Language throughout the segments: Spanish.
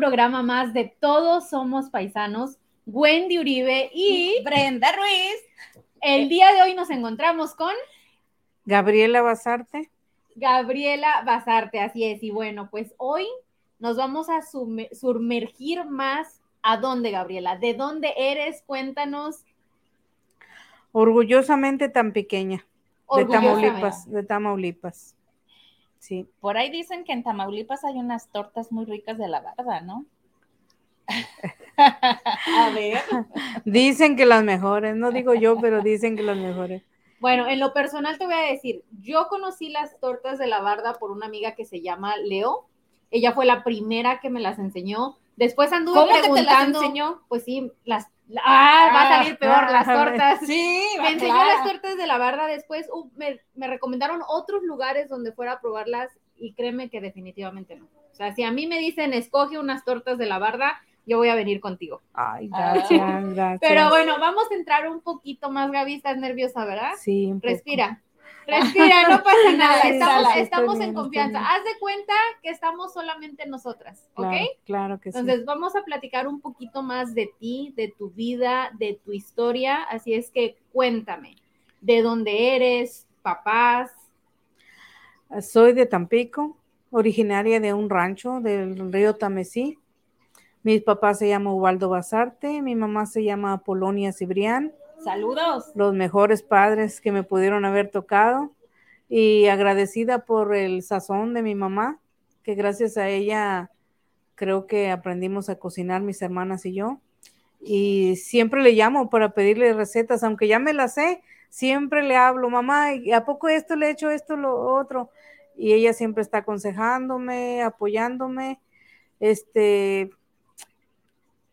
programa más de Todos Somos Paisanos. Wendy Uribe y Brenda Ruiz. El día de hoy nos encontramos con Gabriela Basarte. Gabriela Basarte, así es. Y bueno, pues hoy nos vamos a sumergir más. ¿A dónde, Gabriela? ¿De dónde eres? Cuéntanos. Orgullosamente tan pequeña. De Tamaulipas, de Tamaulipas. Sí. Por ahí dicen que en Tamaulipas hay unas tortas muy ricas de la barda, ¿no? a ver. Dicen que las mejores, no digo yo, pero dicen que las mejores. Bueno, en lo personal te voy a decir, yo conocí las tortas de la barda por una amiga que se llama Leo. Ella fue la primera que me las enseñó. Después anduve ¿Cómo preguntando. Que te las enseñó? Pues sí, las Ah, va a salir peor las tortas. Sí, me enseñó las tortas de la barda. Después uh, me, me, recomendaron otros lugares donde fuera a probarlas y créeme que definitivamente no. O sea, si a mí me dicen escoge unas tortas de la barda, yo voy a venir contigo. Ay, gracias, gracias. Pero bueno, vamos a entrar un poquito más, Gaby. Estás nerviosa, ¿verdad? Sí. Respira. Respira, no pasa nada. Estamos, en confianza. Haz de cuenta que estamos solamente nosotras, ¿ok? Claro, que sí. Entonces vamos a platicar un poquito más de ti, de tu vida, de tu historia. Así es que cuéntame, ¿de dónde eres? ¿Papás? Soy de Tampico, originaria de un rancho del río Tamesí. Mi papá se llama Ubaldo Basarte, mi mamá se llama Polonia Cibrián. Saludos. Los mejores padres que me pudieron haber tocado y agradecida por el sazón de mi mamá, que gracias a ella creo que aprendimos a cocinar mis hermanas y yo. Y siempre le llamo para pedirle recetas, aunque ya me las sé, siempre le hablo, mamá, ¿a poco esto le he hecho esto, lo otro? Y ella siempre está aconsejándome, apoyándome. Este,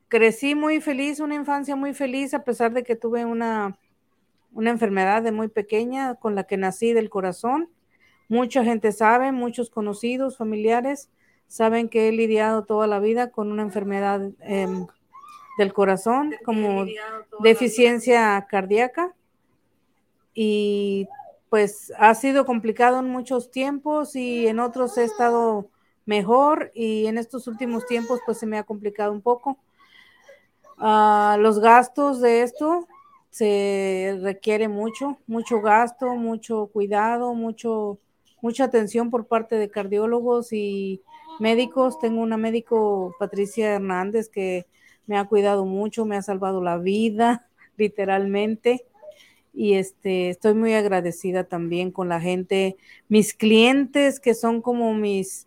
crecí muy feliz, una infancia muy feliz, a pesar de que tuve una, una enfermedad de muy pequeña con la que nací del corazón. Mucha gente sabe, muchos conocidos, familiares, saben que he lidiado toda la vida con una enfermedad em, del corazón, como deficiencia cardíaca. Y pues ha sido complicado en muchos tiempos y en otros he estado mejor y en estos últimos tiempos pues se me ha complicado un poco Ah, los gastos de esto se requiere mucho, mucho gasto, mucho cuidado, mucho, mucha atención por parte de cardiólogos y médicos. Tengo una médico, Patricia Hernández, que me ha cuidado mucho, me ha salvado la vida, literalmente. Y este, estoy muy agradecida también con la gente, mis clientes que son como mis,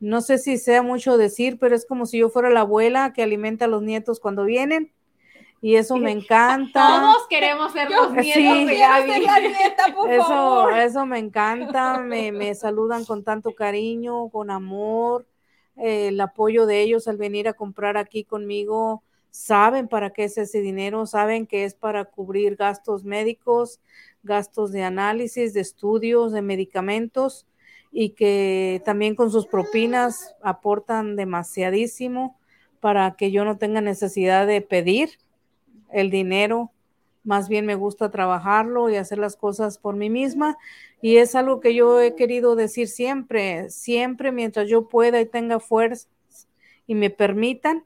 no sé si sea mucho decir, pero es como si yo fuera la abuela que alimenta a los nietos cuando vienen. Y eso me encanta. Todos queremos ser los nietos de eso, Eso me encanta. Me, me, saludan con tanto cariño, con amor. Eh, el apoyo de ellos al venir a comprar aquí conmigo. Saben para qué es ese dinero, saben que es para cubrir gastos médicos, gastos de análisis, de estudios, de medicamentos y que también con sus propinas aportan demasiadísimo para que yo no tenga necesidad de pedir el dinero. Más bien me gusta trabajarlo y hacer las cosas por mí misma. Y es algo que yo he querido decir siempre, siempre mientras yo pueda y tenga fuerzas y me permitan,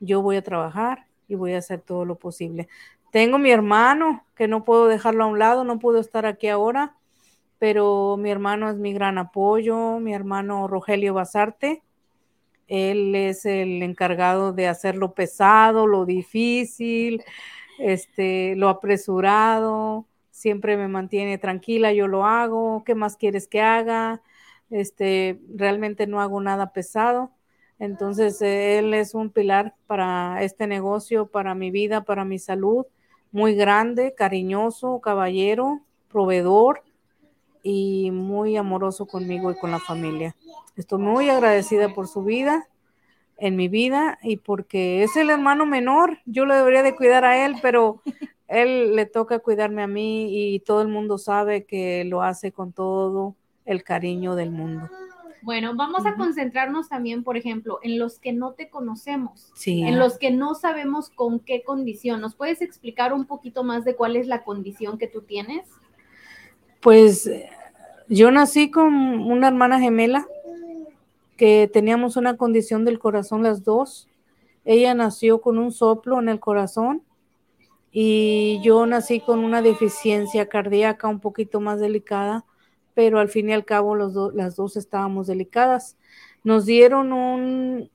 yo voy a trabajar y voy a hacer todo lo posible. Tengo mi hermano, que no puedo dejarlo a un lado, no puedo estar aquí ahora, pero mi hermano es mi gran apoyo, mi hermano Rogelio Basarte. Él es el encargado de hacer lo pesado, lo difícil, este, lo apresurado. Siempre me mantiene tranquila, yo lo hago. ¿Qué más quieres que haga? Este, realmente no hago nada pesado. Entonces, él es un pilar para este negocio, para mi vida, para mi salud, muy grande, cariñoso, caballero, proveedor y muy amoroso conmigo y con la familia. Estoy muy agradecida por su vida en mi vida y porque es el hermano menor, yo le debería de cuidar a él, pero él le toca cuidarme a mí y todo el mundo sabe que lo hace con todo el cariño del mundo. Bueno, vamos a concentrarnos también, por ejemplo, en los que no te conocemos, sí. en los que no sabemos con qué condición. ¿Nos puedes explicar un poquito más de cuál es la condición que tú tienes? Pues yo nací con una hermana gemela que teníamos una condición del corazón las dos. Ella nació con un soplo en el corazón y yo nací con una deficiencia cardíaca un poquito más delicada, pero al fin y al cabo los las dos estábamos delicadas. Nos dieron un,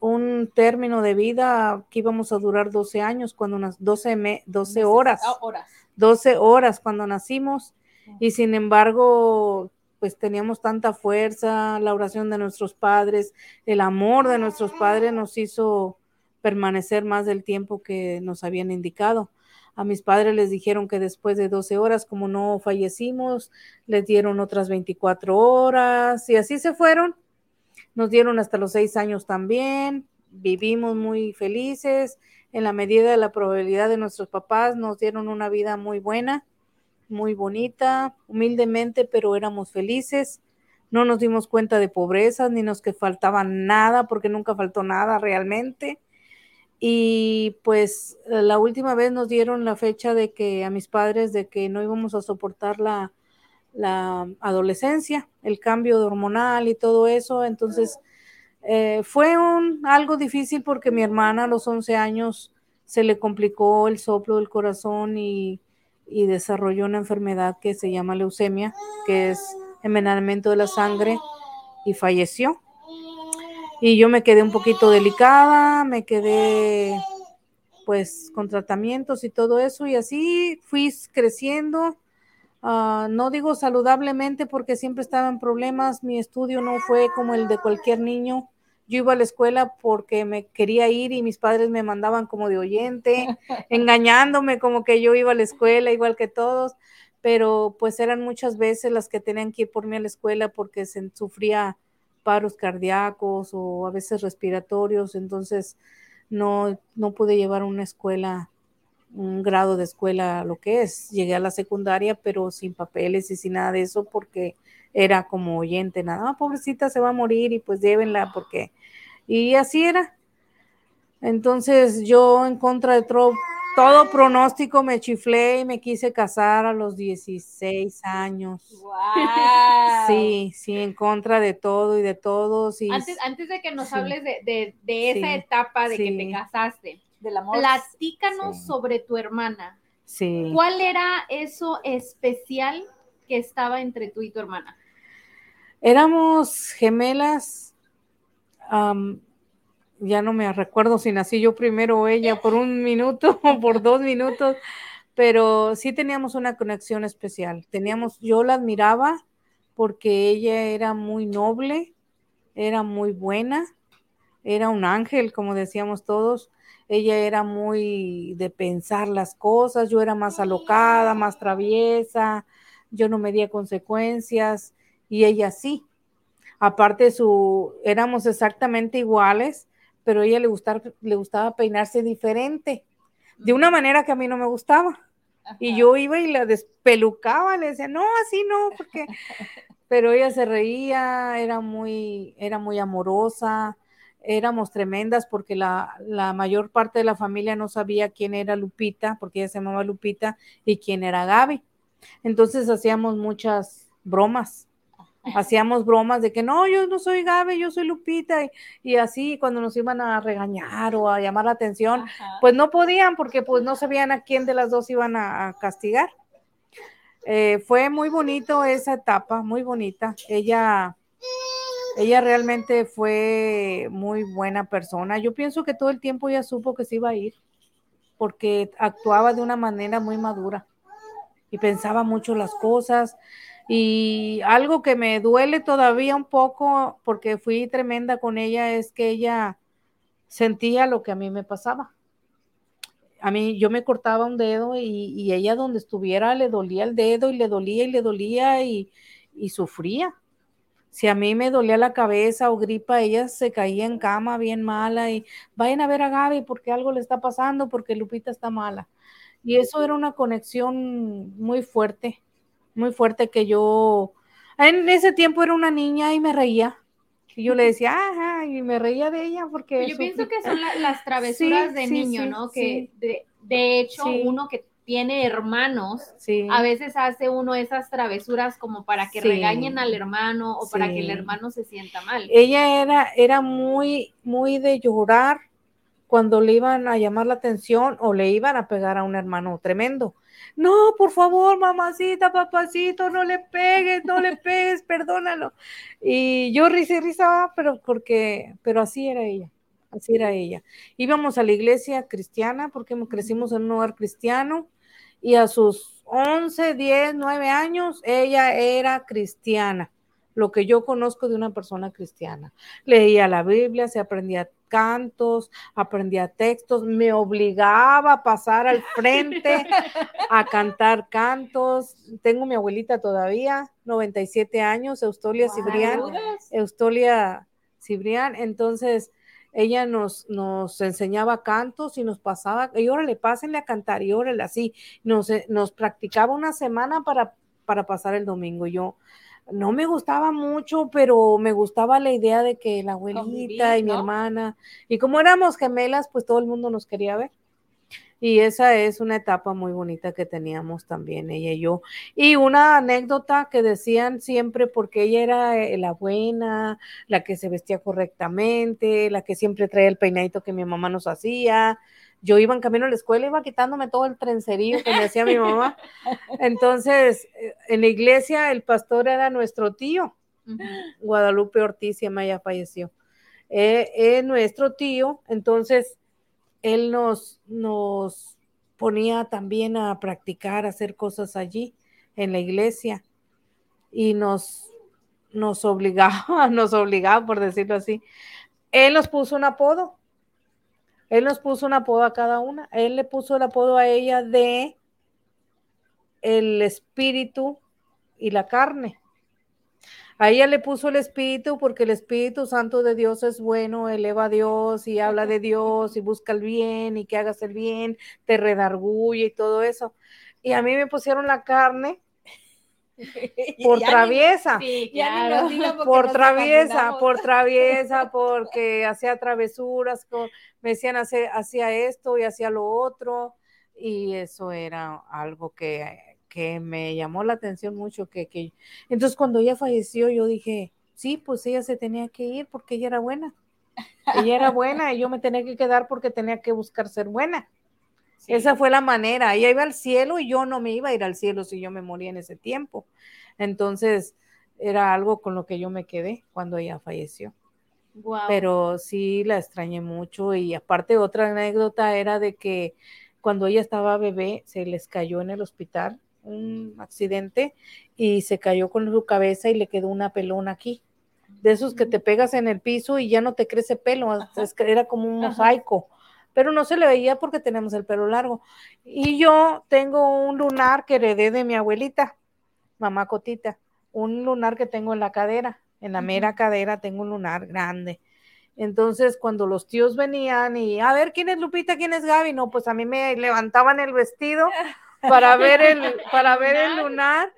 un término de vida que íbamos a durar 12 años, cuando unas 12, 12 horas, horas, 12 horas cuando nacimos y sin embargo pues teníamos tanta fuerza, la oración de nuestros padres, el amor de nuestros padres nos hizo permanecer más del tiempo que nos habían indicado. A mis padres les dijeron que después de 12 horas, como no fallecimos, les dieron otras 24 horas y así se fueron. Nos dieron hasta los seis años también. Vivimos muy felices. En la medida de la probabilidad de nuestros papás, nos dieron una vida muy buena muy bonita, humildemente, pero éramos felices. No nos dimos cuenta de pobreza ni nos que faltaba nada, porque nunca faltó nada realmente. Y pues la última vez nos dieron la fecha de que a mis padres de que no íbamos a soportar la, la adolescencia, el cambio hormonal y todo eso. Entonces eh, fue un, algo difícil porque mi hermana a los 11 años se le complicó el soplo del corazón y y desarrolló una enfermedad que se llama leucemia, que es envenenamiento de la sangre, y falleció. Y yo me quedé un poquito delicada, me quedé pues con tratamientos y todo eso, y así fui creciendo. Ah, no digo saludablemente porque siempre estaba en problemas, mi estudio no fue como el de cualquier niño, yo iba a la escuela porque me quería ir y mis padres me mandaban como de oyente, engañándome como que yo iba a la escuela igual que todos, pero pues eran muchas veces las que tenían que ir por mí a la escuela porque se sufría paros cardíacos o a veces respiratorios, entonces no, no pude llevar una escuela, un grado de escuela, lo que es. Llegué a la secundaria, pero sin papeles y sin nada de eso porque era como oyente, nada, ah, pobrecita se va a morir y pues llévenla porque... Y así era. Entonces yo en contra de todo, todo pronóstico me chiflé y me quise casar a los 16 años. Sí, sí, en contra de todo y de todos. Y, antes, antes de que nos hables de, esa etapa de que te casaste, del amor. Platícanos sobre tu hermana. Sí. ¿Cuál era eso especial que estaba entre tú y tu hermana? Éramos gemelas, ya no me recuerdo si nací yo primero o ella por un minuto o por dos minutos, pero sí teníamos una conexión especial. Teníamos, yo la admiraba porque ella era muy noble, era muy buena, era un ángel, como decíamos todos. Ella era muy de pensar las cosas, yo era más alocada, más traviesa, yo no medía consecuencias y ella sí. Aparte su, éramos exactamente iguales, pero a ella le gustaba, le gustaba peinarse diferente, de una manera que a mí no me gustaba. Y yo iba y la despelucaba, le decía, no, así no, porque, pero ella se reía, era muy, era muy amorosa, éramos tremendas porque la, la, mayor parte de la familia no sabía quién era Lupita, porque ella se llamaba Lupita, y quién era Gaby. Entonces hacíamos muchas bromas hacíamos bromas de que no, yo no soy Gabe, yo soy Lupita, y, así cuando nos iban a regañar o a llamar la atención, pues no podían porque pues no sabían a quién de las dos iban a, castigar. Eh, fue muy bonito esa etapa, muy bonita. Ella, ella realmente fue muy buena persona. Yo pienso que todo el tiempo ella supo que se iba a ir porque actuaba de una manera muy madura y pensaba mucho las cosas y algo que me duele todavía un poco, porque fui tremenda con ella, es que ella sentía lo que a mí me pasaba. A mí yo me cortaba un dedo y, ella donde estuviera le dolía el dedo y le dolía y le dolía y, y sufría. Si a mí me dolía la cabeza o gripa, ella se caía en cama bien mala y vayan a ver a Gaby porque algo le está pasando, porque Lupita está mala. Y eso era una conexión muy fuerte muy fuerte que yo, en ese tiempo era una niña y me reía. Y yo le decía, ajá, y me reía de ella porque... Yo pienso que son las travesuras de niño, ¿no? Que de, hecho uno que tiene hermanos, a veces hace uno esas travesuras como para que regañen al hermano o para que el hermano se sienta mal. Ella era, era muy, muy de llorar cuando le iban a llamar la atención o le iban a pegar a un hermano tremendo. No, por favor, mamacita, papacito, no le pegues, no le pegues, perdónalo. Y yo risa y risa, pero porque, pero así era ella, así era ella. Íbamos a la iglesia cristiana porque crecimos en un hogar cristiano y a sus 11, 10, 9 años ella era cristiana, lo que yo conozco de una persona cristiana. Leía la Biblia, se aprendía cantos, aprendía textos, me obligaba a pasar al frente a cantar cantos. Tengo mi abuelita todavía, 97 años, Eustolia Cibrián. Eustolia Cibrián, entonces ella nos, nos enseñaba cantos y nos pasaba, y órale, pásenle a cantar, y órale, así, nos, nos practicaba una semana para, para pasar el domingo. Yo, no me gustaba mucho, pero me gustaba la idea de que la abuelita y mi hermana, y como éramos gemelas, pues todo el mundo nos quería ver. Y esa es una etapa muy bonita que teníamos también ella y yo. Y una anécdota que decían siempre, porque ella era eh, la buena, la que se vestía correctamente, la que siempre traía el peinadito que mi mamá nos hacía, yo iba en camino a la escuela, iba quitándome todo el trencerío que me hacía mi mamá. Entonces, eh, en la iglesia el pastor era nuestro tío, Guadalupe Ortiz, y ya falleció. Es eh, nuestro tío, entonces él nos, nos ponía también a practicar, a hacer cosas allí en la iglesia y nos, nos obligaba, nos obligaba, por decirlo así. Él nos puso un apodo, él nos puso un apodo a cada una. Él le puso el apodo a ella de el espíritu y la carne. A ella le puso el espíritu porque el Espíritu Santo de Dios es bueno, eleva a Dios y habla de Dios y busca el bien y que hagas el bien, te redarguye y todo eso. Y a mí me pusieron la carne por traviesa, por traviesa, por traviesa, porque hacía travesuras, me decían hacía esto y hacía lo otro, y eso era algo que, que me llamó la atención mucho, que, que entonces cuando ella falleció yo dije, sí, pues ella se tenía que ir porque ella era buena, ella era buena y yo me tenía que quedar porque tenía que buscar ser buena. Esa fue la manera. Ella iba al cielo y yo no me iba a ir al cielo si yo me moría en ese tiempo. Entonces, era algo con lo que yo me quedé cuando ella falleció. Pero sí la extrañé mucho y aparte otra anécdota era de que cuando ella estaba bebé se les cayó en el hospital un accidente y se cayó con su cabeza y le quedó una pelona aquí. De esos que te pegas en el piso y ya no te crece pelo, era como un mosaico pero no se le veía porque tenemos el pelo largo. Y yo tengo un lunar que heredé de mi abuelita, mamá Cotita, un lunar que tengo en la cadera, en la mera cadera tengo un lunar grande. Entonces, cuando los tíos venían y, a ver, ¿quién es Lupita? ¿Quién es Gaby? No, pues a mí me levantaban el vestido para ver el, para ver el lunar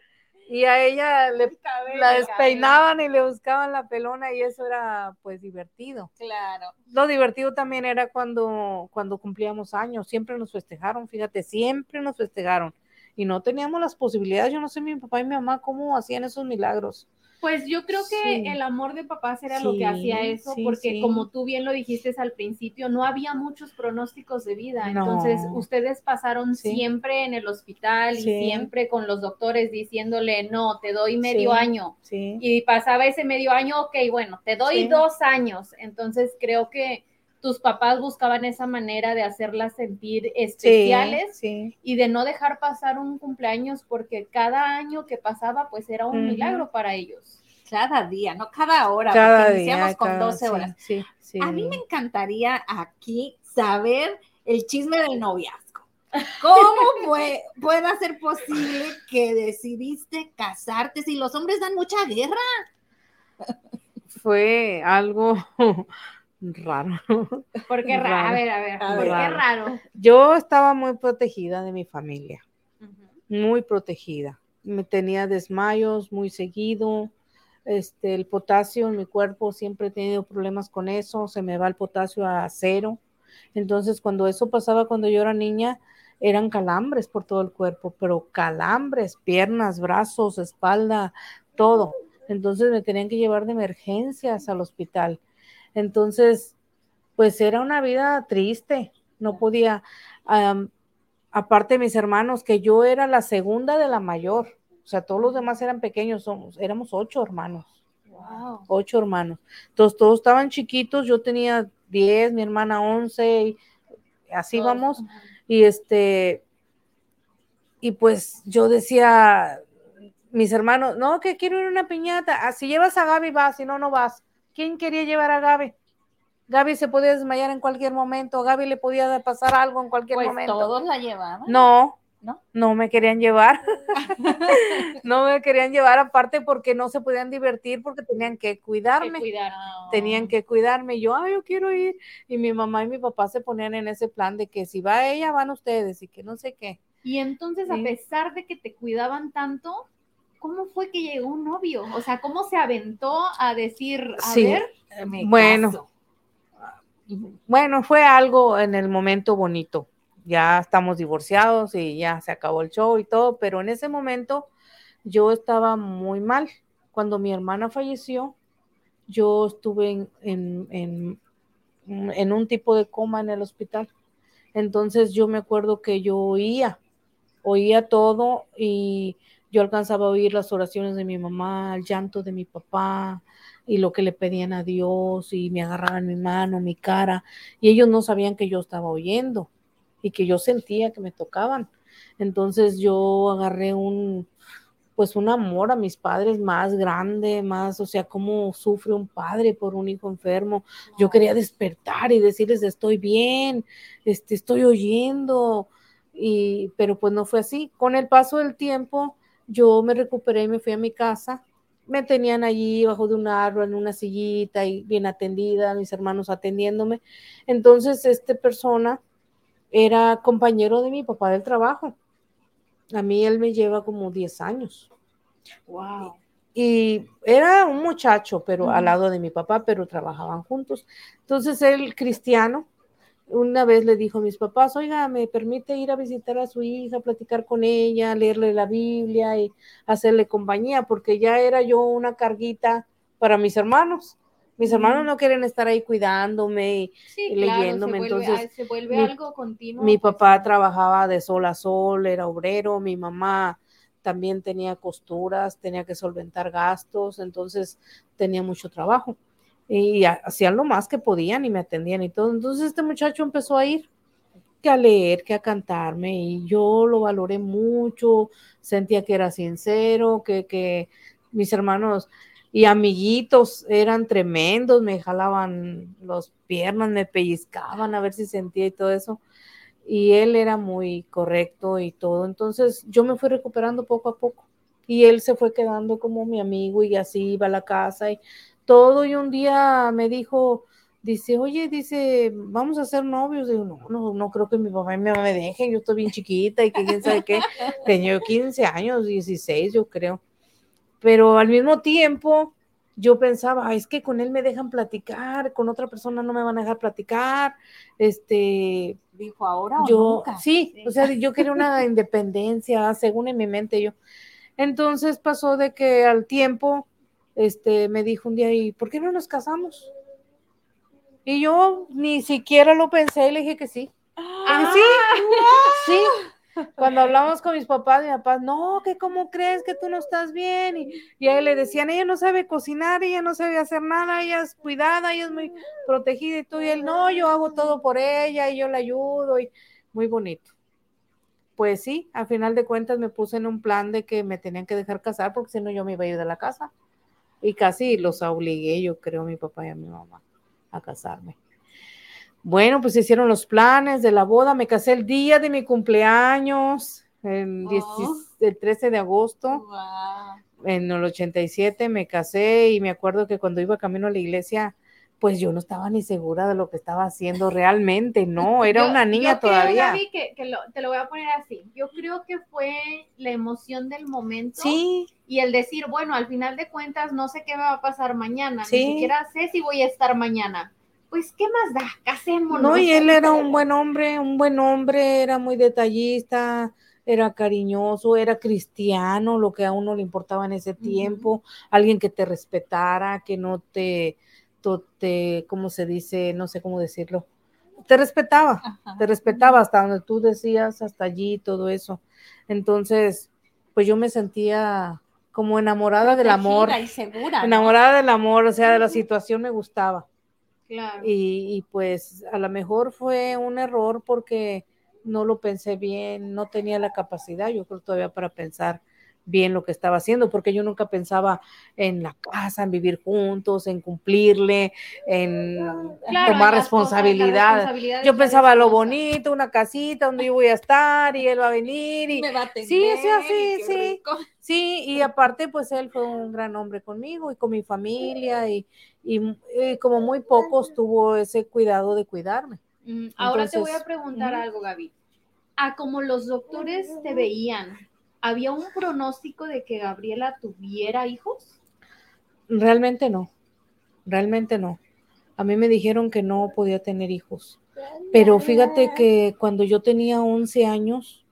y a ella le, la despeinaban y le buscaban la pelona y eso era pues divertido. Claro. Lo divertido también era cuando, cuando cumplíamos años, siempre nos festejaron, fíjate, siempre nos festejaron y no teníamos las posibilidades, yo no sé mi papá y mi mamá cómo hacían esos milagros. Pues yo creo que el amor de papás era lo que hacía eso, porque como tú bien lo dijiste al principio, no había muchos pronósticos de vida. Entonces, ustedes pasaron siempre en el hospital y siempre con los doctores diciéndole, no, te doy medio año. Y pasaba ese medio año, ok, bueno, te doy dos años. Entonces, creo que tus papás buscaban esa manera de hacerlas sentir especiales y de no dejar pasar un cumpleaños porque cada año que pasaba pues era un milagro para ellos. Cada día, no cada hora, porque iniciamos con 12 horas. A mí me encantaría aquí saber el chisme del noviazgo. ¿Cómo puede, puede ser posible que decidiste casarte si los hombres dan mucha guerra? Fue algo raro. ¿Por qué raro? A ver, a ver, ¿por qué raro? Yo estaba muy protegida de mi familia, muy protegida. Me tenía desmayos muy seguido. Este, el potasio en mi cuerpo siempre he tenido problemas con eso, se me va el potasio a cero. Entonces, cuando eso pasaba cuando yo era niña, eran calambres por todo el cuerpo, pero calambres, piernas, brazos, espalda, todo. Entonces me tenían que llevar de emergencias al hospital. Entonces, pues era una vida triste, no podía, aparte de mis hermanos, que yo era la segunda de la mayor, o sea, todos los demás eran pequeños, somos, éramos ocho hermanos. Ocho hermanos. Entonces, todos estaban chiquitos, yo tenía diez, mi hermana once, y así vamos. Y este, y pues yo decía, mis hermanos, no, que quiero ir a una piñata. Ah, si llevas a Gaby, vas, si no, no vas. ¿Quién quería llevar a Gaby? Gaby se podía desmayar en cualquier momento, Gaby le podía pasar algo en cualquier pues momento. Todos la llevaban. No, ¿no? No me querían llevar. no me querían llevar aparte porque no se podían divertir porque tenían que cuidarme. Tenían que cuidarme. Yo, ay, yo quiero ir. Y mi mamá y mi papá se ponían en ese plan de que si va ella, van ustedes y que no sé qué. Y entonces, a pesar de que te cuidaban tanto, ¿cómo fue que llegó un novio? O sea, ¿cómo se aventó a decir, a ver? bueno. Bueno, fue algo en el momento bonito ya estamos divorciados y ya se acabó el show y todo, pero en ese momento yo estaba muy mal. Cuando mi hermana falleció, yo estuve en, en, un tipo de coma en el hospital. Entonces yo me acuerdo que yo oía, oía todo y yo alcanzaba a oír las oraciones de mi mamá, el llanto de mi papá y lo que le pedían a Dios y me agarraban mi mano, mi cara y ellos no sabían que yo estaba oyendo y que yo sentía que me tocaban. Entonces yo agarré un, pues un amor a mis padres más grande, más, o sea, cómo sufre un padre por un hijo enfermo. Yo quería despertar y decirles, estoy bien, este, estoy oyendo, y, pero pues no fue así. Con el paso del tiempo, yo me recuperé y me fui a mi casa. Me tenían allí bajo de un árbol, en una sillita y bien atendida, mis hermanos atendiéndome. Entonces, esta persona era compañero de mi papá del trabajo. A mí él me lleva como 10 años. Wow. Y era un muchacho, pero al lado de mi papá, pero trabajaban juntos. Entonces él, cristiano, una vez le dijo a mis papás, oiga, ¿me permite ir a visitar a su hija, platicar con ella, leerle la Biblia y hacerle compañía? Porque ya era yo una carguita para mis hermanos. Mis hermanos no quieren estar ahí cuidándome y leyéndome, entonces se vuelve algo continuo. Mi pues. papá trabajaba de sol a sol, era obrero, mi mamá también tenía costuras, tenía que solventar gastos, entonces tenía mucho trabajo y hacían lo más que podían y me atendían y todo. Entonces este muchacho empezó a ir que a leer, que a cantarme y yo lo valoré mucho, sentía que era sincero, que, que mis hermanos y amiguitos eran tremendos, me jalaban los piernas, me pellizcaban a ver si sentía y todo eso. Y él era muy correcto y todo. Entonces yo me fui recuperando poco a poco. Y él se fue quedando como mi amigo y así iba a la casa y todo. Y un día me dijo, dice, oye, dice, vamos a ser novios. Digo, no, no, no creo que mi papá y mi mamá me dejen, yo estoy bien chiquita y que quién sabe qué. Tenía 15 años, 16 yo creo pero al mismo tiempo yo pensaba, es que con él me dejan platicar, con otra persona no me van a dejar platicar, este, dijo ahora yo, Sí, o sea, yo quería una independencia, según en mi mente yo. Entonces pasó de que al tiempo, este, me dijo un día, ¿y por qué no nos casamos? Y yo ni siquiera lo pensé, le dije que sí. Ah, sí, sí, cuando hablamos con mis papás, mi papá, no, que cómo crees que tú no estás bien. Y, y a él le decían, ella no sabe cocinar, ella no sabe hacer nada, ella es cuidada, ella es muy protegida. Y tú y él, no, yo hago todo por ella y yo la ayudo. Y muy bonito. Pues sí, al final de cuentas me puse en un plan de que me tenían que dejar casar porque si no yo me iba a ir de la casa. Y casi los obligué, yo creo, a mi papá y a mi mamá a casarme. Bueno, pues hicieron los planes de la boda. Me casé el día de mi cumpleaños, el, 13 de agosto. En el 87 me casé y me acuerdo que cuando iba camino a la iglesia, pues yo no estaba ni segura de lo que estaba haciendo realmente, no, era una niña todavía. que, te lo voy a poner así, yo creo que fue la emoción del momento sí. y el decir, bueno, al final de cuentas no sé qué me va a pasar mañana, ni siquiera sé si voy a estar mañana, pues, ¿qué más da? Casémonos. No, y él era un buen hombre, un buen hombre, era muy detallista, era cariñoso, era cristiano, lo que a uno le importaba en ese tiempo, alguien que te respetara, que no te, te, ¿cómo se dice? No sé cómo decirlo. Te respetaba, te respetaba hasta donde tú decías, hasta allí, todo eso. Entonces, pues yo me sentía como enamorada del amor. Y segura, enamorada del amor, o sea, de la situación me gustaba. Claro. Y, y, pues a lo mejor fue un error porque no lo pensé bien, no tenía la capacidad, yo creo todavía para pensar bien lo que estaba haciendo, porque yo nunca pensaba en la casa, en vivir juntos, en cumplirle, en tomar responsabilidad. Yo pensaba lo bonito, una casita donde yo voy a estar y él va a venir y me va a sí, sí, sí, sí. Sí, y aparte pues él fue un gran hombre conmigo y con mi familia y, como muy pocos tuvo ese cuidado de cuidarme. Mm, ahora te voy a preguntar algo, Gaby. A como los doctores te veían, ¿había un pronóstico de que Gabriela tuviera hijos? Realmente no, realmente no. A mí me dijeron que no podía tener hijos. Pero fíjate que cuando yo tenía 11 años,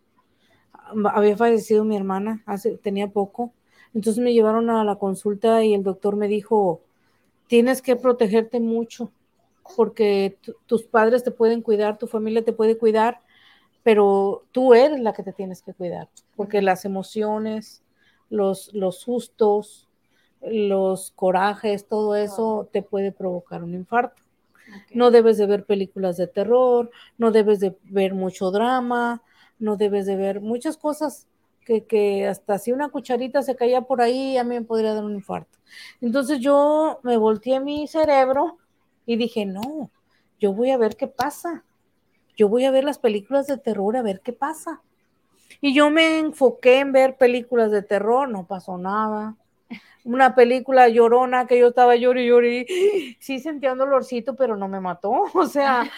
había fallecido mi hermana, tenía poco. Entonces me llevaron a la consulta y el doctor me dijo, tienes que protegerte mucho porque tus padres te pueden cuidar, tu familia te puede cuidar, pero tú eres la que te tienes que cuidar, porque las emociones, los, los sustos, los corajes, todo eso te puede provocar un infarto. No debes de ver películas de terror, no debes de ver mucho drama, no debes de ver muchas cosas que, que, hasta si una cucharita se caía por ahí, a mí me podría dar un infarto. Entonces yo me volteé mi cerebro y dije, no, yo voy a ver qué pasa. Yo voy a ver las películas de terror a ver qué pasa. Y yo me enfoqué en ver películas de terror, no pasó nada. Una película llorona que yo estaba llorando y sí sentía un dolorcito, pero no me mató. O sea,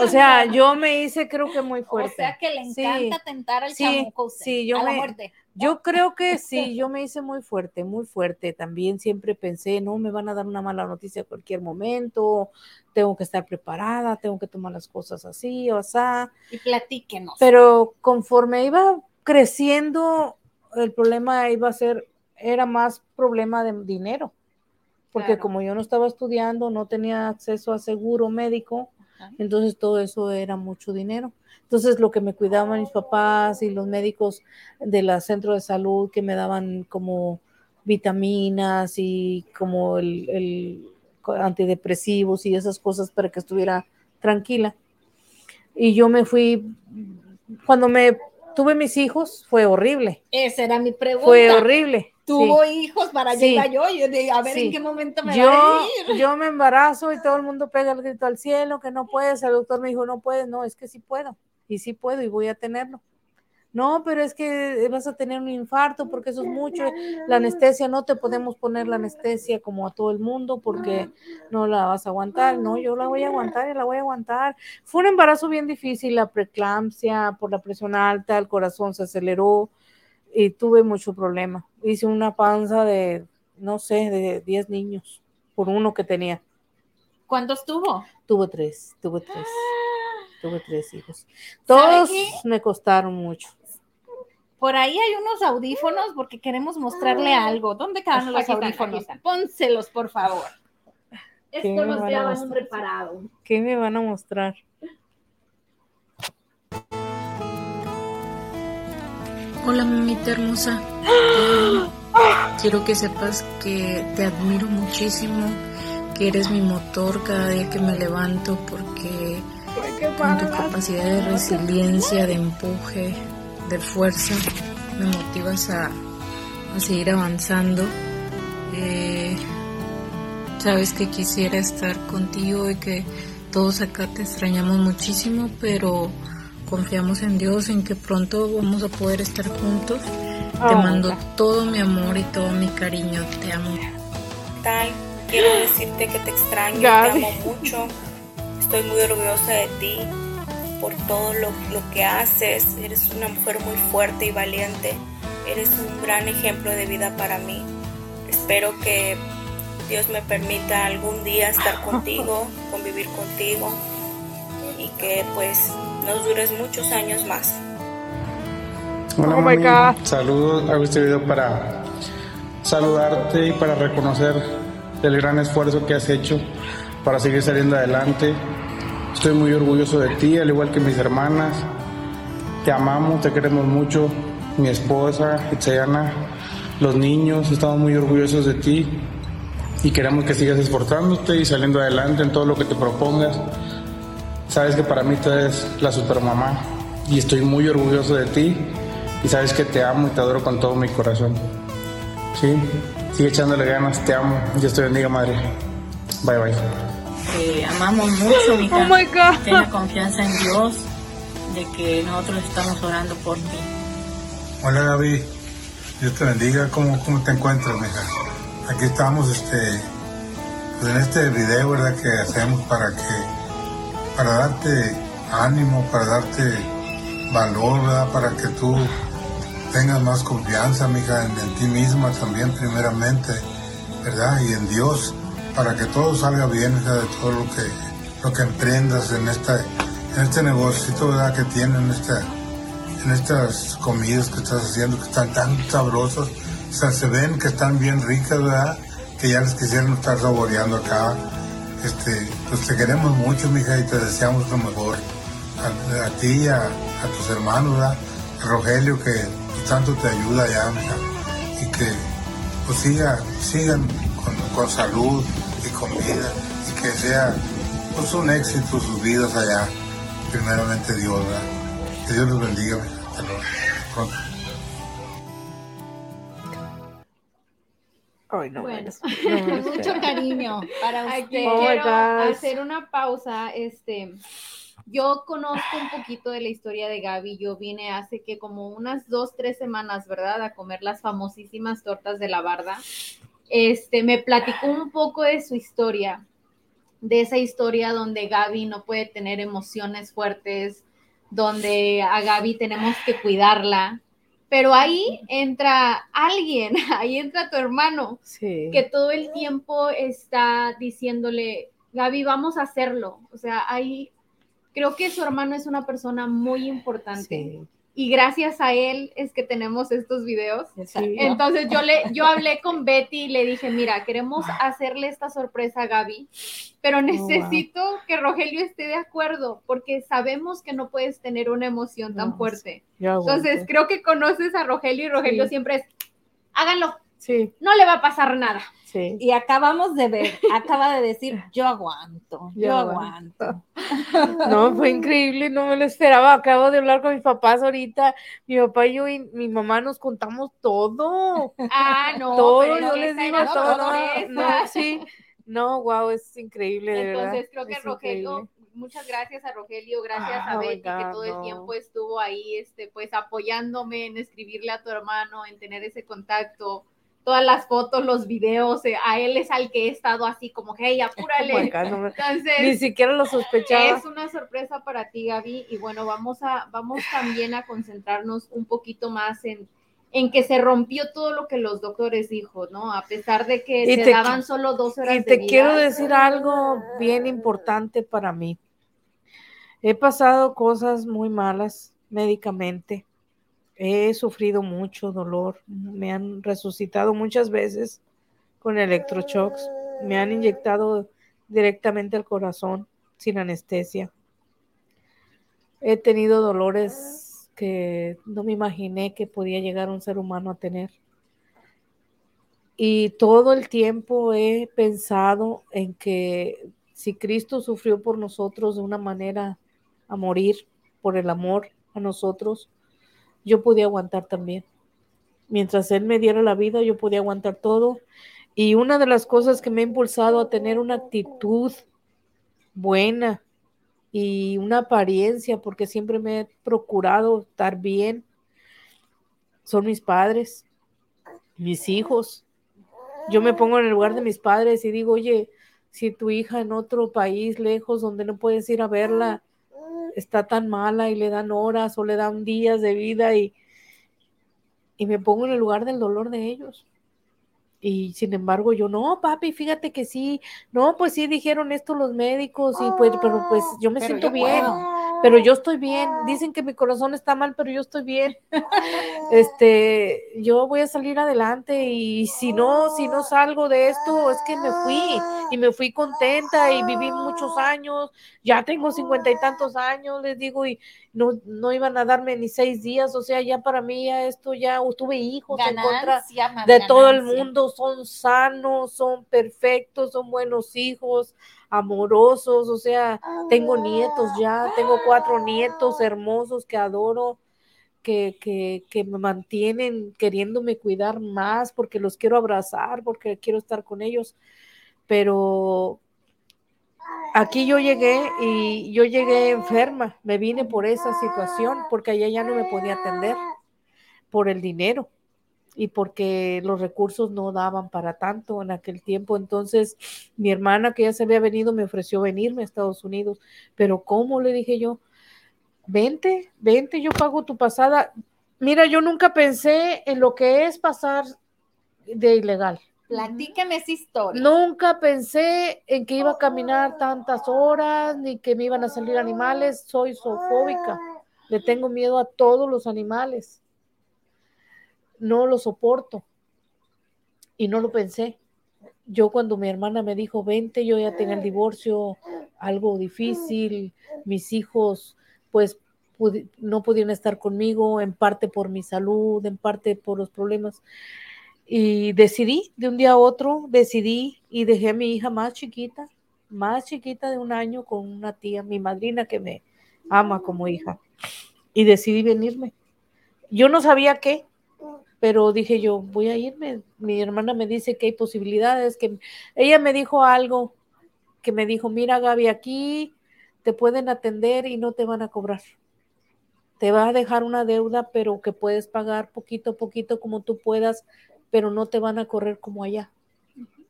o sea, yo me hice creo que muy fuerte. O sea que le encanta tentar al sí, sí, yo me, muerte. Yo creo que sí, yo me hice muy fuerte, muy fuerte. También siempre pensé, no, me van a dar una mala noticia a cualquier momento, tengo que estar preparada, tengo que tomar las cosas así o así. Y platíquenos. Pero conforme iba creciendo, el problema iba a ser, era más problema de dinero. Porque como yo no estaba estudiando, no tenía acceso a seguro médico, entonces todo eso era mucho dinero. Entonces, lo que me cuidaban mis papás y los médicos de la centro de salud que me daban como vitaminas y como el, antidepresivos y esas cosas para que estuviera tranquila. Y yo me fui, cuando me tuve mis hijos, fue horrible. Esa era mi pregunta. Fue horrible. Tuvo hijos para llegar yo, y a ver en qué momento me yo, va a ir. Yo me embarazo y todo el mundo pega el grito al cielo, que no puedes. El doctor me dijo, no puedes, no, es que sí puedo y sí puedo y voy a tenerlo. No, pero es que vas a tener un infarto porque eso es mucho. La anestesia, no te podemos poner la anestesia como a todo el mundo porque no la vas a aguantar. No, yo la voy a aguantar y la voy a aguantar. Fue un embarazo bien difícil, la preeclampsia, por la presión alta, el corazón se aceleró y tuve mucho problema. Hice una panza de, no sé, de 10 niños por uno que tenía. ¿Cuántos tuvo? Tuvo tres, tuvo tres. Tuve tres hijos. Todos me costaron mucho. Por ahí hay unos audífonos porque queremos mostrarle ah. algo. ¿Dónde quedan los audífonos? Pónselos, por favor. Esto nos un reparado. ¿Qué me van a mostrar? Hola, mamita hermosa. quiero que sepas que te admiro muchísimo, que eres mi motor cada día que me levanto porque con tu capacidad de resiliencia, de empuje, de fuerza, me motivas a, seguir avanzando. Eh, sabes que quisiera estar contigo y que todos acá te extrañamos muchísimo, pero confiamos en Dios, en que pronto vamos a poder estar juntos. te oh, mando todo mi amor y todo mi cariño, te amo. Tal, quiero decirte que te extraño, te amo mucho Estoy muy orgullosa de ti por todo lo, que haces. Eres una mujer muy fuerte y valiente. Eres un gran ejemplo de vida para mí. Espero que Dios me permita algún día estar contigo, convivir contigo y que pues nos dures muchos años más. Hola, oh mami. Saludos, hago este video para saludarte y para reconocer el gran esfuerzo que has hecho para seguir saliendo adelante. Estoy muy orgulloso de ti, al igual que mis hermanas. Te amamos, te queremos mucho. Mi esposa, Itzayana, los niños, estamos muy orgullosos de ti y queremos que sigas esforzándote y saliendo adelante en todo lo que te propongas. Sabes que para mí tú eres la supermamá y estoy muy orgulloso de ti y sabes que te amo y te adoro con todo mi corazón. Sí, sigue echándole ganas, te amo. Dios te bendiga, madre. Bye, bye. Te amamos mucho, mi Oh my God. Ten confianza en Dios de que nosotros estamos orando por ti. Hola, Gaby. Dios te bendiga. ¿Cómo, cómo te encuentras, mija? Aquí estamos, este, pues en este video, ¿verdad? Que hacemos para que, para darte ánimo, para darte valor. Para que tú tengas más confianza, mija, en, ti misma también primeramente, ¿verdad? Y en Dios, para que todo salga bien, hija, de todo lo que, lo que emprendas en, esta, en este negocio, ¿verdad? Que tienen en, esta, en estas comidas que estás haciendo, que están tan sabrosas, o sea, se ven que están bien ricas, ¿verdad? Que ya les quisieran estar saboreando acá. Este, pues te queremos mucho, mija, y te deseamos lo mejor. A, ti a, a tus hermanos. A Rogelio, que tanto te ayuda ya, y que pues siga, sigan con, salud y con vida y que sea pues un éxito sus vidas allá, primeramente Dios. Que Dios los bendiga, pronto. Ay, no, bueno, mucho cariño para usted. quiero hacer una pausa, este, yo conozco un poquito de la historia de Gaby. Yo vine hace que como unas dos, tres semanas, ¿verdad? A comer las famosísimas tortas de la barda. Este, me platicó un poco de su historia, de esa historia donde Gaby no puede tener emociones fuertes, donde a Gaby tenemos que cuidarla. Pero ahí entra alguien, ahí entra tu hermano, que todo el tiempo está diciéndole, Gaby, vamos a hacerlo. O sea, hay creo que su hermano es una persona muy importante. Y gracias a él es que tenemos estos videos. Entonces yo le, yo hablé con Betty y le dije, mira, queremos hacerle esta sorpresa a Gaby, pero oh, necesito que Rogelio esté de acuerdo, porque sabemos que no puedes tener una emoción tan fuerte. Entonces creo que conoces a Rogelio y Rogelio siempre es, háganlo. Sí. No le va a pasar nada. Y acabamos de ver, acaba de decir, yo aguanto, yo, aguanto. No, fue increíble, no me lo esperaba. Acabo de hablar con mis papás ahorita. Mi papá y yo y mi mamá nos contamos todo. Ah, no. Todo, yo les digo todo. No, sí. No, wow, es increíble, de Entonces creo que Rogelio, muchas gracias a Rogelio, gracias a oh Betty que todo el tiempo estuvo ahí, este, pues apoyándome en escribirle a tu hermano, en tener ese contacto todas las fotos, los videos, eh, a él es al que he estado así como, hey, apúrale. Oh Entonces, ni siquiera lo sospechaba. Es una sorpresa para ti, Gaby, y bueno, vamos a, vamos también a concentrarnos un poquito más en, en que se rompió todo lo que los doctores dijo, ¿no? A pesar de que se daban solo dos horas y te quiero decir algo bien importante para mí. He pasado cosas muy malas médicamente He sufrido mucho dolor, me han resucitado muchas veces con electroshocks, me han inyectado directamente al corazón sin anestesia. He tenido dolores que no me imaginé que podía llegar un ser humano a tener. Y todo el tiempo he pensado en que si Cristo sufrió por nosotros de una manera a morir por el amor a nosotros, yo podía aguantar también. Mientras Él me diera la vida, yo podía aguantar todo. Y una de las cosas que me ha impulsado a tener una actitud buena y una apariencia, porque siempre me he procurado estar bien, son mis padres, mis hijos. Yo me pongo en el lugar de mis padres y digo, oye, si tu hija en otro país lejos donde no puedes ir a verla, está tan mala y le dan horas o le dan días de vida y, y me pongo en el lugar del dolor de ellos. Y sin embargo, yo, no, papi, fíjate que sí, no, pues sí dijeron esto los médicos, y pues, pero pues yo me siento bien, pero yo estoy bien. Dicen que mi corazón está mal, pero yo estoy bien. este, yo voy a salir adelante y si no, si no salgo de esto, es que me fui y me fui contenta y viví muchos años, ya tengo cincuenta y tantos años, les digo, y no, no iban a darme ni seis días, o sea, ya para mí ya esto ya, tuve hijos en contra de todo el mundo, son sanos, son perfectos, son buenos hijos, amorosos, o sea, tengo nietos ya, tengo cuatro nietos hermosos que adoro. Que, que, que, me mantienen queriéndome cuidar más porque los quiero abrazar, porque quiero estar con ellos. Pero aquí yo llegué y yo llegué enferma, me vine por esa situación, porque allá ya no me podía atender por el dinero y porque los recursos no daban para tanto en aquel tiempo. Entonces, mi hermana que ya se había venido me ofreció venirme a Estados Unidos, pero ¿cómo? Le dije yo, vente, vente, yo pago tu pasada. Mira, yo nunca pensé en lo que es pasar de ilegal. Platícame esa historia. Nunca pensé en que iba a caminar tantas horas, ni que me iban a salir animales. Soy zoofóbica. Le tengo miedo a todos los animales. No lo soporto. Y no lo pensé. Yo cuando mi hermana me dijo, vente, yo ya tenía el divorcio, algo difícil, mis hijos pues no pudieron estar conmigo, en parte por mi salud, en parte por los problemas. Y decidí, de un día a otro, decidí y dejé a mi hija más chiquita, más chiquita de un año con una tía, mi madrina que me ama como hija. Y decidí venirme. Yo no sabía qué, pero dije yo, voy a irme. Mi hermana me dice que hay posibilidades, que ella me dijo algo, que me dijo, mira Gaby, aquí te pueden atender y no te van a cobrar. Te va a dejar una deuda, pero que puedes pagar poquito a poquito como tú puedas pero no te van a correr como allá,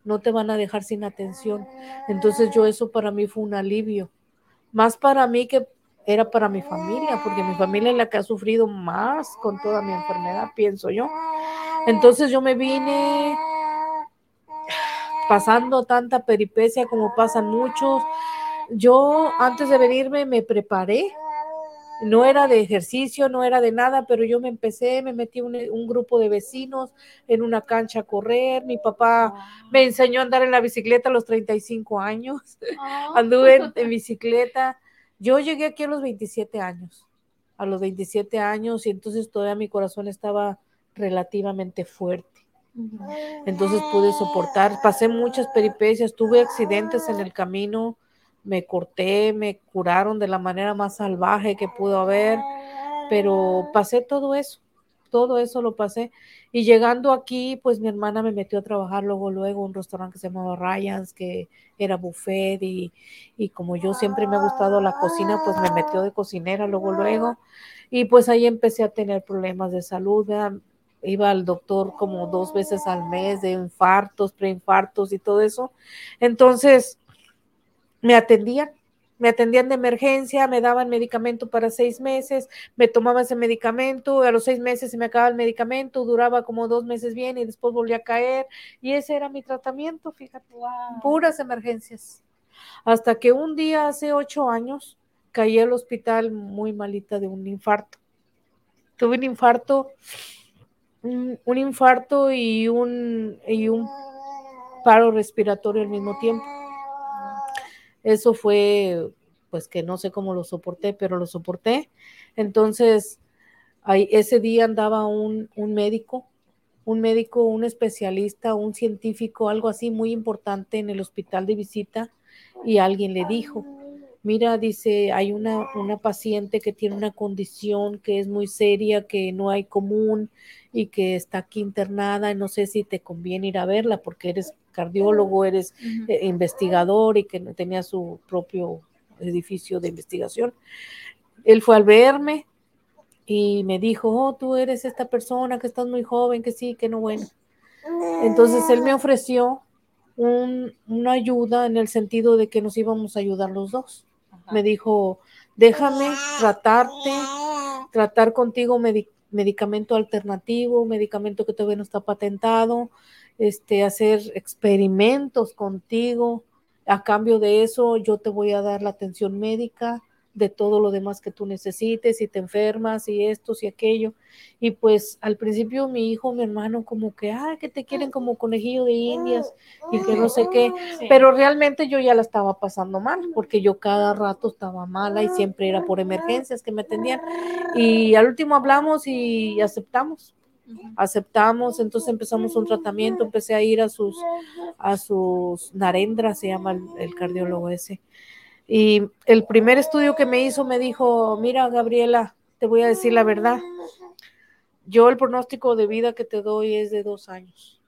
no te van a dejar sin atención. Entonces yo eso para mí fue un alivio, más para mí que era para mi familia, porque mi familia es la que ha sufrido más con toda mi enfermedad, pienso yo. Entonces yo me vine pasando tanta peripecia como pasan muchos. Yo antes de venirme me preparé no era de ejercicio, no era de nada, pero yo me empecé, me metí un, un grupo de vecinos en una cancha a correr. Mi papá me enseñó a andar en la bicicleta a los 35 años. Anduve en, bicicleta. Yo llegué aquí a los 27 años, a los 27 años, y entonces todavía mi corazón estaba relativamente fuerte. Entonces pude soportar, pasé muchas peripecias, tuve accidentes en el camino, me corté, me curaron de la manera más salvaje que pudo haber, pero pasé todo eso, todo eso lo pasé. Y llegando aquí, pues mi hermana me metió a trabajar luego, luego, un restaurante que se llamaba Ryan's, que era buffet, y, y como yo siempre me ha gustado la cocina, pues me metió de cocinera luego, luego. Y pues ahí empecé a tener problemas de salud, iba al doctor como dos veces al mes de infartos, preinfartos y todo eso. Entonces, me atendían, me atendían de emergencia, me daban medicamento para seis meses, me tomaba ese medicamento, a los seis meses se me acababa el medicamento, duraba como dos meses bien y después volvía a caer. Y ese era mi tratamiento, fíjate, puras emergencias. Hasta que un día, hace ocho años, caí al hospital muy malita de un infarto. Tuve un infarto, un, un infarto y un, y un paro respiratorio al mismo tiempo eso fue, pues que no sé cómo lo soporté, pero lo soporté. Entonces, ahí, ese día andaba un, un médico, un médico, un especialista, un científico, algo así muy importante en el hospital de visita y alguien le dijo, mira, dice, hay una, una paciente que tiene una condición que es muy seria, que no hay común y que está aquí internada y no sé si te conviene ir a verla porque eres cardiólogo, eres eh, investigador y que tenía su propio edificio de investigación. Él fue al verme y me dijo, oh, tú eres esta persona que estás muy joven, que sí, que no, bueno. Entonces él me ofreció una ayuda en el sentido de que nos íbamos a ayudar los dos. Me dijo, déjame tratarte, tratar contigo medicamento alternativo, medicamento que todavía no está patentado, este, hacer experimentos contigo. A cambio de eso, yo te voy a dar la atención médica, de todo lo demás que tú necesites, si te enfermas y esto y aquello. Y pues al principio mi hijo, mi hermano, como que, ah, que te quieren como conejillo de indias y que no sé qué, pero realmente yo ya la estaba pasando mal, porque yo cada rato estaba mala y siempre era por emergencias que me atendían. Y al último hablamos y aceptamos. Aceptamos, entonces empezamos un tratamiento, empecé a ir a sus, a sus narendras, se llama el cardiólogo ese, y el primer estudio que me hizo me dijo, mira, Gabriela, te voy a decir la verdad. Yo el pronóstico de vida que te doy es de dos años.